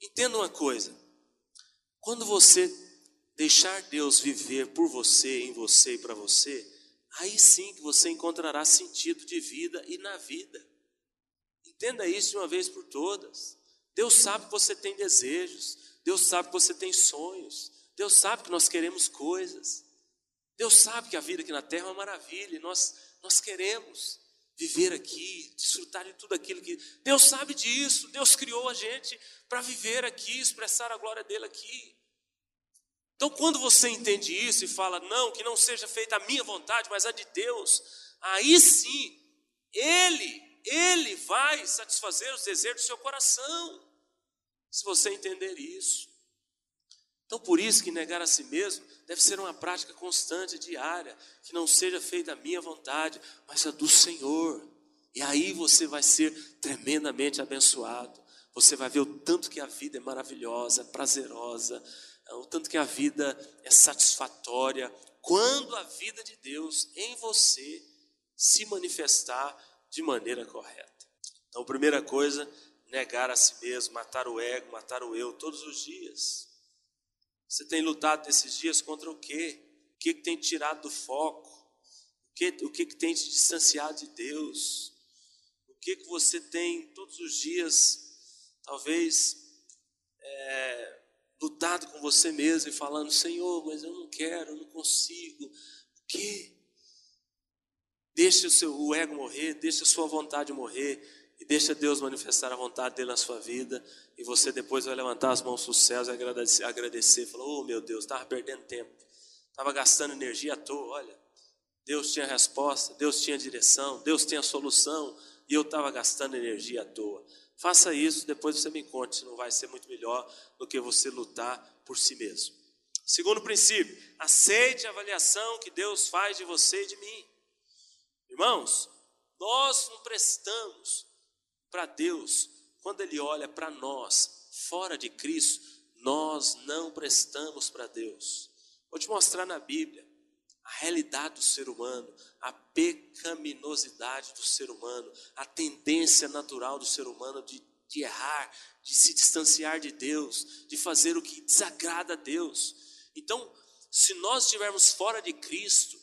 Entenda uma coisa: quando você deixar Deus viver por você, em você e para você, aí sim que você encontrará sentido de vida e na vida. Entenda isso de uma vez por todas. Deus sabe que você tem desejos, Deus sabe que você tem sonhos, Deus sabe que nós queremos coisas. Deus sabe que a vida aqui na terra é uma maravilha e nós, nós queremos viver aqui, desfrutar de tudo aquilo que. Deus sabe disso, Deus criou a gente para viver aqui, expressar a glória dele aqui. Então, quando você entende isso e fala, não, que não seja feita a minha vontade, mas a de Deus, aí sim, Ele, Ele vai satisfazer os desejos do seu coração, se você entender isso. Então, por isso que negar a si mesmo deve ser uma prática constante, diária, que não seja feita a minha vontade, mas a do Senhor. E aí você vai ser tremendamente abençoado. Você vai ver o tanto que a vida é maravilhosa, prazerosa, o tanto que a vida é satisfatória, quando a vida de Deus em você se manifestar de maneira correta. Então, primeira coisa, negar a si mesmo, matar o ego, matar o eu todos os dias. Você tem lutado nesses dias contra o quê? O que, que tem tirado do foco? O que, o que, que tem te distanciado de Deus? O que, que você tem todos os dias, talvez, é, lutado com você mesmo e falando: Senhor, mas eu não quero, eu não consigo. O quê? Deixe o seu o ego morrer, deixe a sua vontade morrer deixa Deus manifestar a vontade dele na sua vida, e você depois vai levantar as mãos para os céus e agradecer, agradecer falar, oh meu Deus, estava perdendo tempo, estava gastando energia à toa, olha, Deus tinha resposta, Deus tinha direção, Deus tinha solução, e eu estava gastando energia à toa. Faça isso, depois você me conte se não vai ser muito melhor do que você lutar por si mesmo. Segundo princípio, aceite a avaliação que Deus faz de você e de mim. Irmãos, nós não prestamos para Deus quando Ele olha para nós fora de Cristo, nós não prestamos para Deus. Vou te mostrar na Bíblia a realidade do ser humano, a pecaminosidade do ser humano, a tendência natural do ser humano de, de errar, de se distanciar de Deus, de fazer o que desagrada a Deus. Então, se nós estivermos fora de Cristo,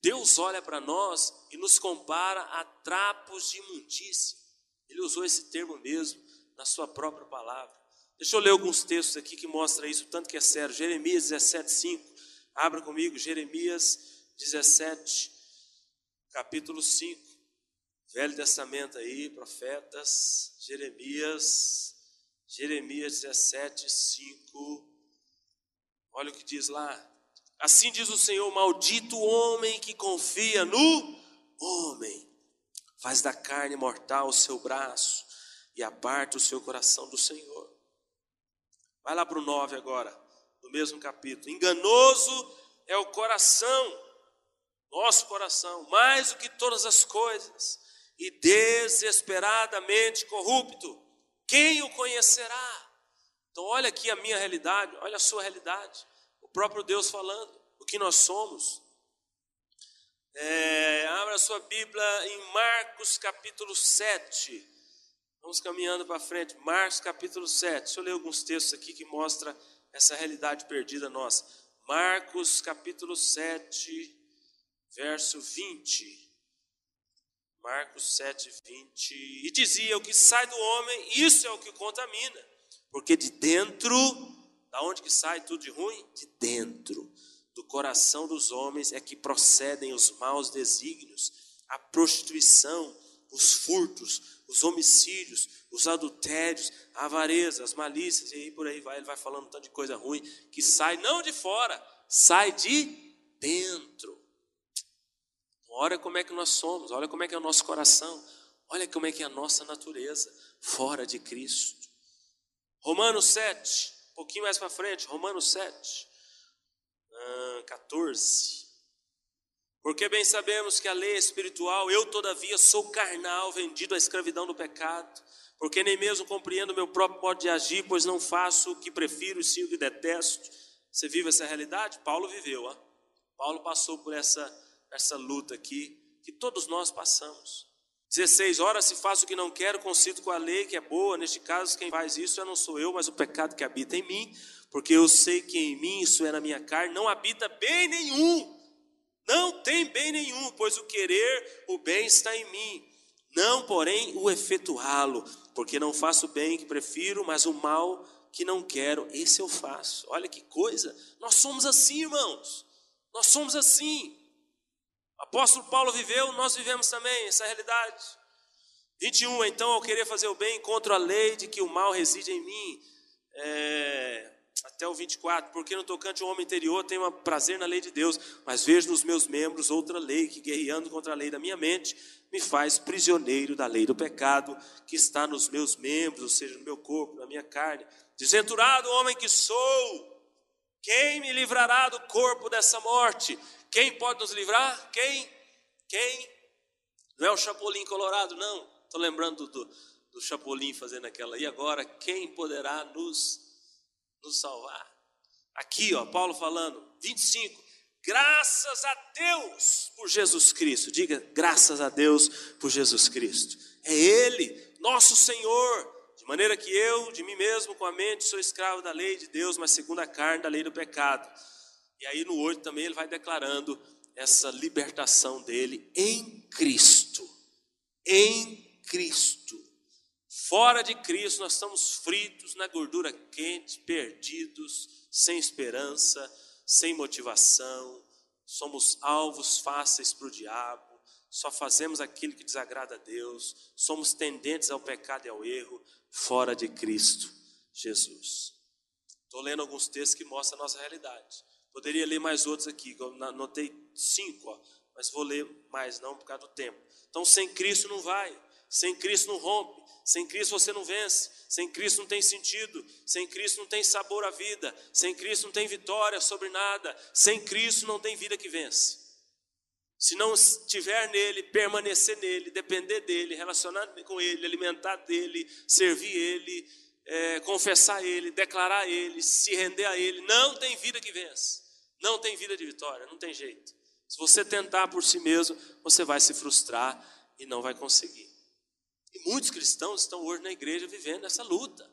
Deus olha para nós e nos compara a trapos de imundícia. Ele usou esse termo mesmo na sua própria palavra. Deixa eu ler alguns textos aqui que mostram isso, tanto que é sério. Jeremias 17, 5. Abra comigo, Jeremias 17, capítulo 5. Velho Testamento aí, profetas, Jeremias, Jeremias 17, 5. Olha o que diz lá. Assim diz o Senhor: Maldito o homem que confia no homem, faz da carne mortal o seu braço e aparta o seu coração do Senhor. Vai lá para o 9 agora, no mesmo capítulo. Enganoso é o coração, nosso coração, mais do que todas as coisas, e desesperadamente corrupto. Quem o conhecerá? Então, olha aqui a minha realidade, olha a sua realidade. O próprio Deus falando, o que nós somos. É, abra sua Bíblia em Marcos capítulo 7. Vamos caminhando para frente. Marcos capítulo 7. Deixa eu ler alguns textos aqui que mostram essa realidade perdida nossa. Marcos capítulo 7, verso 20. Marcos 7, 20. E dizia: O que sai do homem, isso é o que contamina. Porque de dentro, da onde que sai tudo de ruim? De dentro do coração dos homens é que procedem os maus desígnios, a prostituição, os furtos, os homicídios, os adultérios, a avareza, as malícias, e aí por aí vai, ele vai falando um tanto de coisa ruim, que sai não de fora, sai de dentro. Olha como é que nós somos, olha como é que é o nosso coração, olha como é que é a nossa natureza, fora de Cristo. Romanos 7, um pouquinho mais para frente, Romanos 7, 14. Porque bem sabemos que a lei é espiritual, eu todavia sou carnal, vendido à escravidão do pecado, porque nem mesmo compreendo meu próprio modo de agir, pois não faço o que prefiro e sim o que detesto. Você vive essa realidade? Paulo viveu, ó. Paulo passou por essa, essa luta aqui, que todos nós passamos. 16, ora se faço o que não quero, consigo com a lei que é boa, neste caso quem faz isso já não sou eu, mas o pecado que habita em mim, porque eu sei que em mim, isso é na minha carne, não habita bem nenhum, não tem bem nenhum, pois o querer, o bem está em mim, não porém o efetuá-lo, porque não faço o bem que prefiro, mas o mal que não quero, esse eu faço. Olha que coisa, nós somos assim, irmãos, nós somos assim, apóstolo Paulo viveu, nós vivemos também essa realidade. 21, então, ao querer fazer o bem, contra a lei de que o mal reside em mim. É, até o 24, porque no tocante ao homem interior tenho prazer na lei de Deus, mas vejo nos meus membros outra lei que, guerreando contra a lei da minha mente, me faz prisioneiro da lei do pecado que está nos meus membros, ou seja, no meu corpo, na minha carne. Desventurado homem que sou, quem me livrará do corpo dessa morte? Quem pode nos livrar? Quem? Quem? Não é o Chapolin Colorado, não. Estou lembrando do, do Chapolin fazendo aquela. E agora, quem poderá nos, nos salvar? Aqui, ó, Paulo falando, 25. Graças a Deus por Jesus Cristo. Diga, graças a Deus por Jesus Cristo. É Ele, nosso Senhor. De maneira que eu, de mim mesmo, com a mente, sou escravo da lei de Deus, mas segundo a carne, da lei do pecado. E aí no 8 também ele vai declarando essa libertação dele em Cristo. Em Cristo. Fora de Cristo nós estamos fritos na gordura quente, perdidos, sem esperança, sem motivação. Somos alvos fáceis para o diabo, só fazemos aquilo que desagrada a Deus, somos tendentes ao pecado e ao erro fora de Cristo Jesus. Estou lendo alguns textos que mostram a nossa realidade. Poderia ler mais outros aqui, eu anotei cinco, ó, mas vou ler mais não por causa do tempo. Então, sem Cristo não vai, sem Cristo não rompe, sem Cristo você não vence, sem Cristo não tem sentido, sem Cristo não tem sabor à vida, sem Cristo não tem vitória sobre nada, sem Cristo não tem vida que vence. Se não estiver nele, permanecer nele, depender dele, relacionar com ele, alimentar dele, servir ele, é, confessar ele, declarar ele, se render a ele, não tem vida que vence, não tem vida de vitória, não tem jeito. Se você tentar por si mesmo, você vai se frustrar e não vai conseguir. E muitos cristãos estão hoje na igreja vivendo essa luta.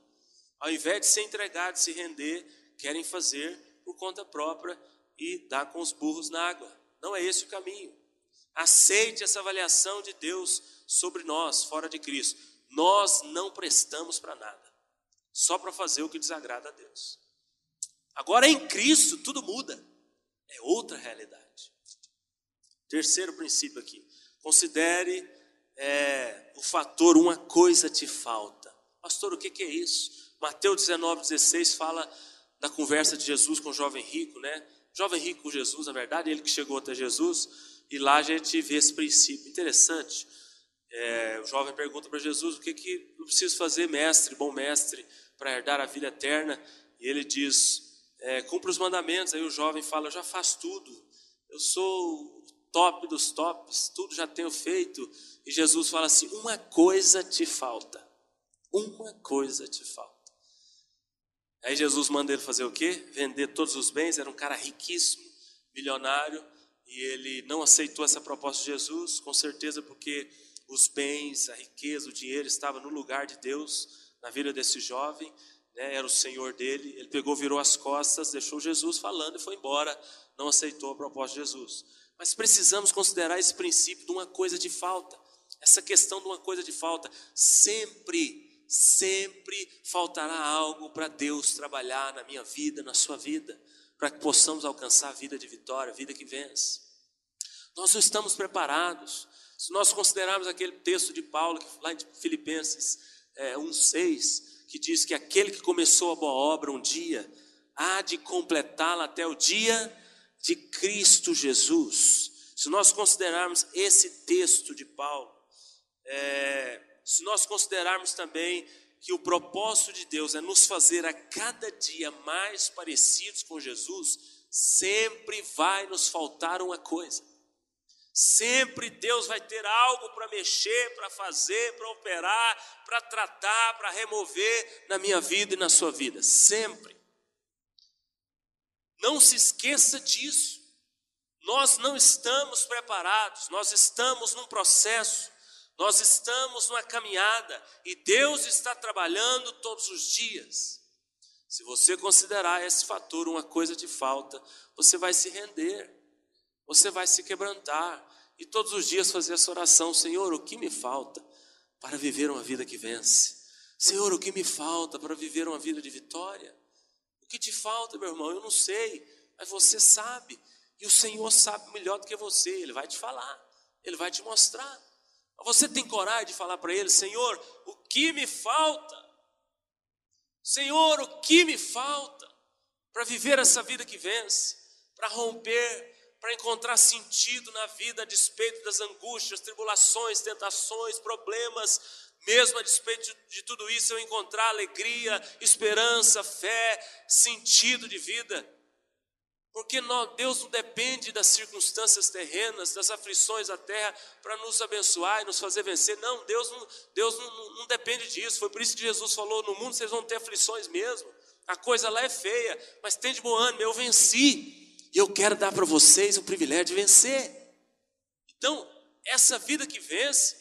Ao invés de se entregar, de se render, querem fazer por conta própria e dar com os burros na água. Não é esse o caminho. Aceite essa avaliação de Deus sobre nós, fora de Cristo. Nós não prestamos para nada, só para fazer o que desagrada a Deus. Agora em Cristo tudo muda, é outra realidade. Terceiro princípio aqui: considere é, o fator uma coisa te falta. Pastor, o que, que é isso? Mateus 19, 16 fala da conversa de Jesus com o jovem rico, né? Jovem rico com Jesus, na verdade, ele que chegou até Jesus, e lá a gente vê esse princípio. Interessante. É, o jovem pergunta para Jesus: o que, que eu preciso fazer, mestre, bom mestre, para herdar a vida eterna? E ele diz: é, cumpra os mandamentos. Aí o jovem fala: eu já faço tudo, eu sou top dos tops, tudo já tenho feito. E Jesus fala assim: uma coisa te falta. Uma coisa te falta. Aí Jesus manda ele fazer o quê? Vender todos os bens. Era um cara riquíssimo, milionário, e ele não aceitou essa proposta de Jesus, com certeza porque os bens, a riqueza, o dinheiro estava no lugar de Deus na vida desse jovem, né? era o Senhor dele. Ele pegou, virou as costas, deixou Jesus falando e foi embora. Não aceitou a proposta de Jesus. Mas precisamos considerar esse princípio de uma coisa de falta. Essa questão de uma coisa de falta. Sempre, sempre faltará algo para Deus trabalhar na minha vida, na sua vida, para que possamos alcançar a vida de vitória, a vida que vence. Nós não estamos preparados. Se nós considerarmos aquele texto de Paulo, lá em Filipenses é, 1,6, que diz que aquele que começou a boa obra um dia, há de completá-la até o dia de Cristo Jesus. Se nós considerarmos esse texto de Paulo, é, se nós considerarmos também que o propósito de Deus é nos fazer a cada dia mais parecidos com Jesus, sempre vai nos faltar uma coisa. Sempre Deus vai ter algo para mexer, para fazer, para operar, para tratar, para remover na minha vida e na sua vida. Sempre. Não se esqueça disso. Nós não estamos preparados, nós estamos num processo, nós estamos numa caminhada e Deus está trabalhando todos os dias. Se você considerar esse fator uma coisa de falta, você vai se render, você vai se quebrantar e todos os dias fazer essa oração: Senhor, o que me falta para viver uma vida que vence? Senhor, o que me falta para viver uma vida de vitória? que te falta, meu irmão? Eu não sei, mas você sabe. E o Senhor sabe melhor do que você. Ele vai te falar, ele vai te mostrar. Você tem coragem de falar para ele: Senhor, o que me falta? Senhor, o que me falta para viver essa vida que vence, para romper, para encontrar sentido na vida a despeito das angústias, tribulações, tentações, problemas, mesmo a despeito de tudo isso, eu encontrar alegria, esperança, fé, sentido de vida. Porque Deus não depende das circunstâncias terrenas, das aflições da terra, para nos abençoar e nos fazer vencer. Não, Deus, não, Deus não, não depende disso. Foi por isso que Jesus falou: no mundo vocês vão ter aflições mesmo. A coisa lá é feia, mas tem de bom ânimo, eu venci. E eu quero dar para vocês o privilégio de vencer. Então, essa vida que vence,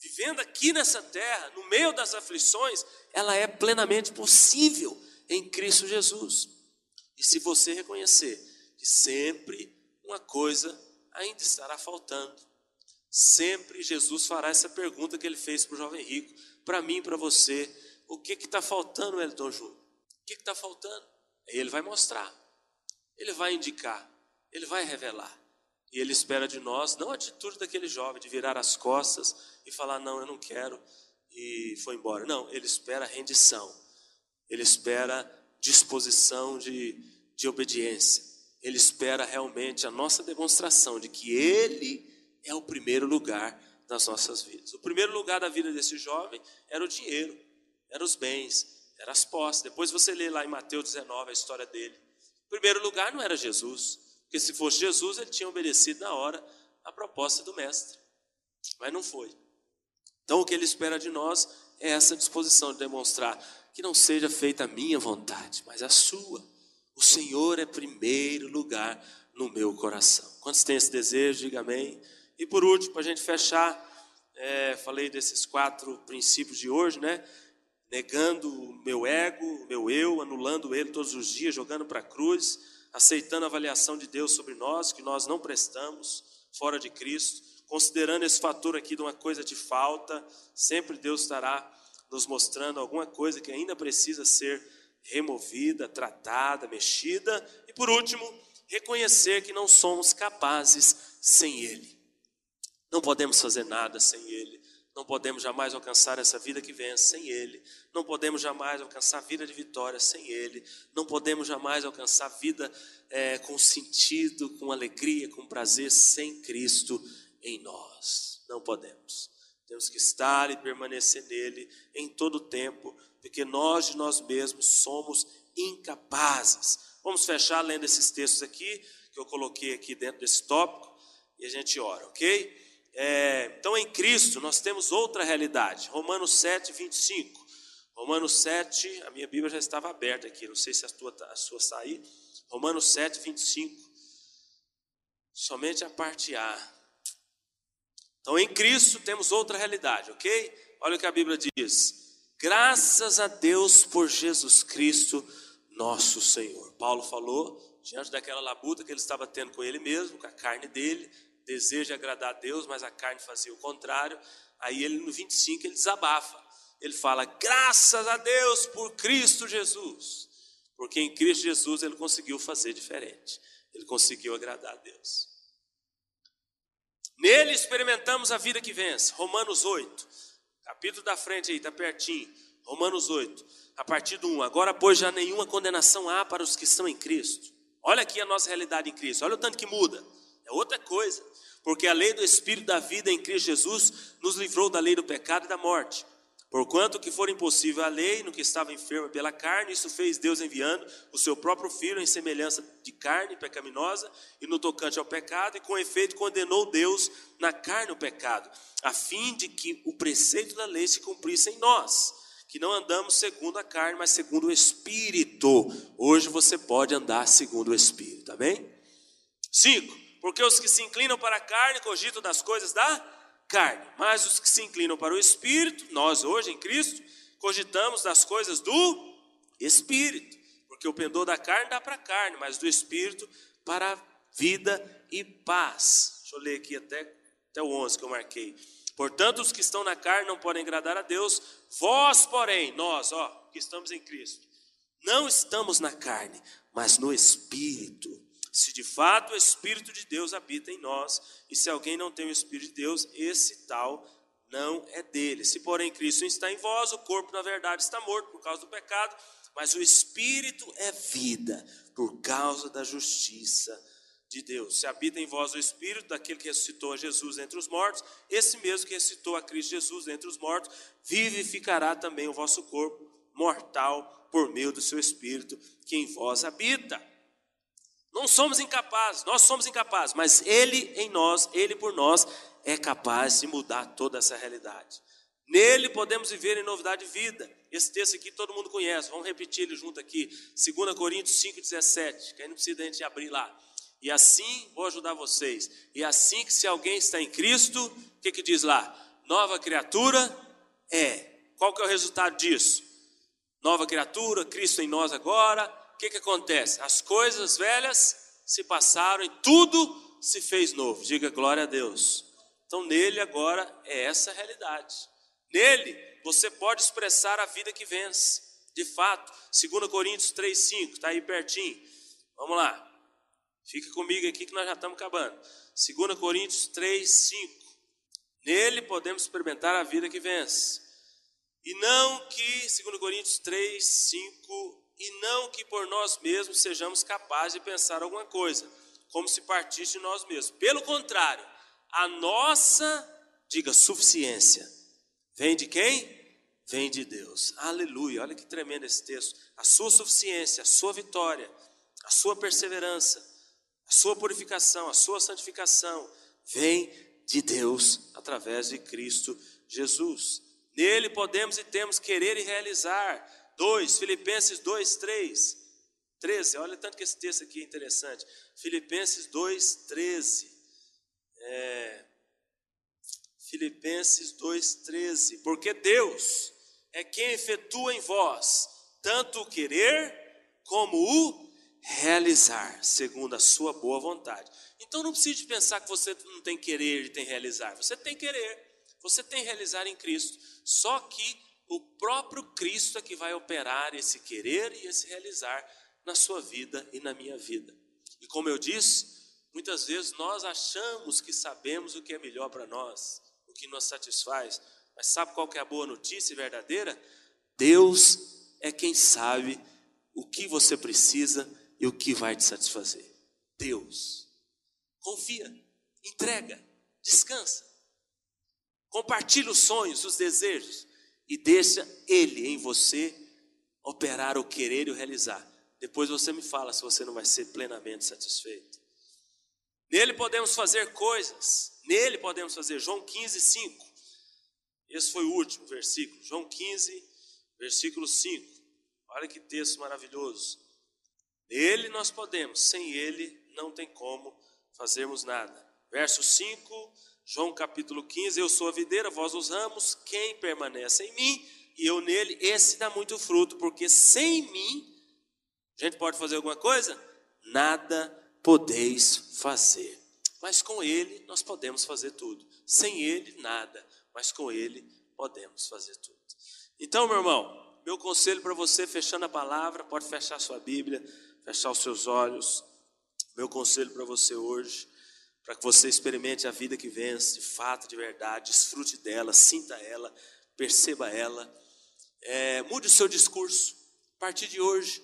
vivendo aqui nessa terra, no meio das aflições, ela é plenamente possível em Cristo Jesus. E se você reconhecer que sempre uma coisa ainda estará faltando, sempre Jesus fará essa pergunta que ele fez para o jovem rico, para mim e para você: o que está faltando, Elton Júnior? O que está faltando? Aí ele vai mostrar, ele vai indicar, ele vai revelar. E Ele espera de nós, não a atitude daquele jovem de virar as costas e falar: Não, eu não quero, e foi embora. Não, Ele espera rendição, Ele espera disposição de, de obediência, Ele espera realmente a nossa demonstração de que Ele é o primeiro lugar das nossas vidas. O primeiro lugar da vida desse jovem era o dinheiro, eram os bens, eram as posses. Depois você lê lá em Mateus 19 a história dele. O primeiro lugar não era Jesus, porque se fosse Jesus, ele tinha obedecido na hora a proposta do mestre. Mas não foi. Então o que ele espera de nós é essa disposição de demonstrar que não seja feita a minha vontade, mas a sua. O Senhor é primeiro lugar no meu coração. Quantos têm esse desejo? Diga amém. E por último, para a gente fechar, é, falei desses quatro princípios de hoje, né? Negando o meu ego, o meu eu, anulando ele todos os dias, jogando para a cruz, aceitando a avaliação de Deus sobre nós, que nós não prestamos, fora de Cristo, considerando esse fator aqui de uma coisa de falta, sempre Deus estará nos mostrando alguma coisa que ainda precisa ser removida, tratada, mexida, e por último, reconhecer que não somos capazes sem Ele. Não podemos fazer nada sem Ele. Não podemos jamais alcançar essa vida que vence sem Ele. Não podemos jamais alcançar vida de vitória sem Ele. Não podemos jamais alcançar vida é, com sentido, com alegria, com prazer sem Cristo em nós. Não podemos. Temos que estar e permanecer nele em todo o tempo, porque nós de nós mesmos somos incapazes. Vamos fechar lendo esses textos aqui, que eu coloquei aqui dentro desse tópico, e a gente ora, ok? É, então, em Cristo, nós temos outra realidade. Romanos 7, 25. Romanos 7, a minha Bíblia já estava aberta aqui, não sei se a, tua, a sua sair. Romanos 7, 25. Somente a parte A. Então, em Cristo temos outra realidade, ok? Olha o que a Bíblia diz. Graças a Deus por Jesus Cristo, nosso Senhor. Paulo falou, diante daquela labuta que ele estava tendo com ele mesmo, com a carne dele, deseja agradar a Deus, mas a carne fazia o contrário. Aí ele no 25 ele desabafa. Ele fala: "Graças a Deus por Cristo Jesus". Porque em Cristo Jesus ele conseguiu fazer diferente. Ele conseguiu agradar a Deus. Nele experimentamos a vida que vence. Romanos 8. Capítulo da frente aí, está pertinho. Romanos 8. A partir do 1. Agora, pois, já nenhuma condenação há para os que estão em Cristo. Olha aqui a nossa realidade em Cristo. Olha o tanto que muda. É outra coisa. Porque a lei do Espírito da vida em Cristo Jesus nos livrou da lei do pecado e da morte. Porquanto que for impossível a lei, no que estava enfermo pela carne, isso fez Deus enviando o seu próprio Filho em semelhança de carne pecaminosa e no tocante ao pecado, e com efeito condenou Deus na carne o pecado, a fim de que o preceito da lei se cumprisse em nós, que não andamos segundo a carne, mas segundo o Espírito. Hoje você pode andar segundo o Espírito, tá bem? Cinco. Porque os que se inclinam para a carne cogitam das coisas da carne, mas os que se inclinam para o espírito, nós hoje em Cristo, cogitamos das coisas do espírito. Porque o pendor da carne dá para a carne, mas do espírito para a vida e paz. Deixa eu ler aqui até, até o 11 que eu marquei. Portanto, os que estão na carne não podem agradar a Deus, vós, porém, nós, ó, que estamos em Cristo, não estamos na carne, mas no espírito se de fato o Espírito de Deus habita em nós, e se alguém não tem o Espírito de Deus, esse tal não é dele. Se porém Cristo está em vós, o corpo na verdade está morto por causa do pecado, mas o Espírito é vida por causa da justiça de Deus. Se habita em vós o Espírito daquele que ressuscitou a Jesus entre os mortos, esse mesmo que ressuscitou a Cristo Jesus entre os mortos, vivificará também o vosso corpo mortal por meio do seu Espírito que em vós habita. Não somos incapazes, nós somos incapazes, mas Ele em nós, Ele por nós, é capaz de mudar toda essa realidade. Nele podemos viver em novidade de vida. Esse texto aqui todo mundo conhece, vamos repetir ele junto aqui. 2 Coríntios 5,17, que aí não precisa a gente abrir lá. E assim, vou ajudar vocês. E assim que se alguém está em Cristo, o que, que diz lá? Nova criatura é. Qual que é o resultado disso? Nova criatura, Cristo em nós agora, o que, que acontece? As coisas velhas se passaram e tudo se fez novo. Diga glória a Deus. Então, nele agora é essa realidade. Nele você pode expressar a vida que vence. De fato, 2 Coríntios 3,5, está aí pertinho. Vamos lá. Fica comigo aqui que nós já estamos acabando. 2 Coríntios 3, 5. Nele podemos experimentar a vida que vence. E não que, 2 Coríntios 3, 5, e não que por nós mesmos sejamos capazes de pensar alguma coisa, como se partisse de nós mesmos. Pelo contrário, a nossa, diga, suficiência, vem de quem? Vem de Deus. Aleluia. Olha que tremendo esse texto. A sua suficiência, a sua vitória, a sua perseverança, a sua purificação, a sua santificação, vem de Deus através de Cristo Jesus. Nele podemos e temos querer e realizar. 2, Filipenses 2, 3. 13, olha tanto que esse texto aqui é interessante. Filipenses 2, 13. É, Filipenses 2, 13. Porque Deus é quem efetua em vós tanto o querer como o realizar, segundo a sua boa vontade. Então não precisa pensar que você não tem querer e tem realizar. Você tem querer, você tem realizar em Cristo. Só que o próprio Cristo é que vai operar esse querer e esse realizar na sua vida e na minha vida. E como eu disse, muitas vezes nós achamos que sabemos o que é melhor para nós, o que nos satisfaz. Mas sabe qual que é a boa notícia verdadeira? Deus é quem sabe o que você precisa e o que vai te satisfazer. Deus. Confia, entrega, descansa. Compartilha os sonhos, os desejos e deixa Ele em você operar o querer e o realizar. Depois você me fala se você não vai ser plenamente satisfeito. Nele podemos fazer coisas, nele podemos fazer. João 15, 5. Esse foi o último versículo. João 15, versículo 5. Olha que texto maravilhoso. Nele nós podemos, sem ele não tem como fazermos nada. Verso 5, João capítulo 15: Eu sou a videira, vós os ramos, quem permanece em mim e eu nele, esse dá muito fruto, porque sem mim, a gente pode fazer alguma coisa? Nada podeis fazer. Mas com ele nós podemos fazer tudo. Sem ele, nada. Mas com ele podemos fazer tudo. Então, meu irmão, meu conselho para você, fechando a palavra, pode fechar sua Bíblia, fechar os seus olhos. Meu conselho para você hoje, para que você experimente a vida que vence, de fato, de verdade, desfrute dela, sinta ela, perceba ela. É, mude o seu discurso. A partir de hoje,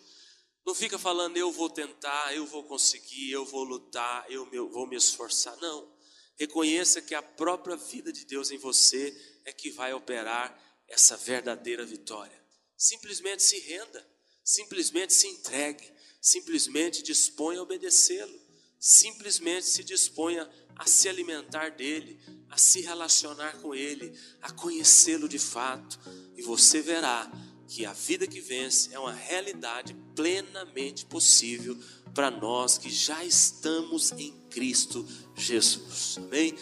não fica falando eu vou tentar, eu vou conseguir, eu vou lutar, eu vou me esforçar. Não. Reconheça que a própria vida de Deus em você é que vai operar essa verdadeira vitória. Simplesmente se renda, simplesmente se entregue, simplesmente disponha a obedecê-lo, simplesmente se disponha a se alimentar dele, a se relacionar com ele, a conhecê-lo de fato, e você verá que a vida que vence é uma realidade plenamente possível para nós que já estamos em Cristo Jesus. Amém?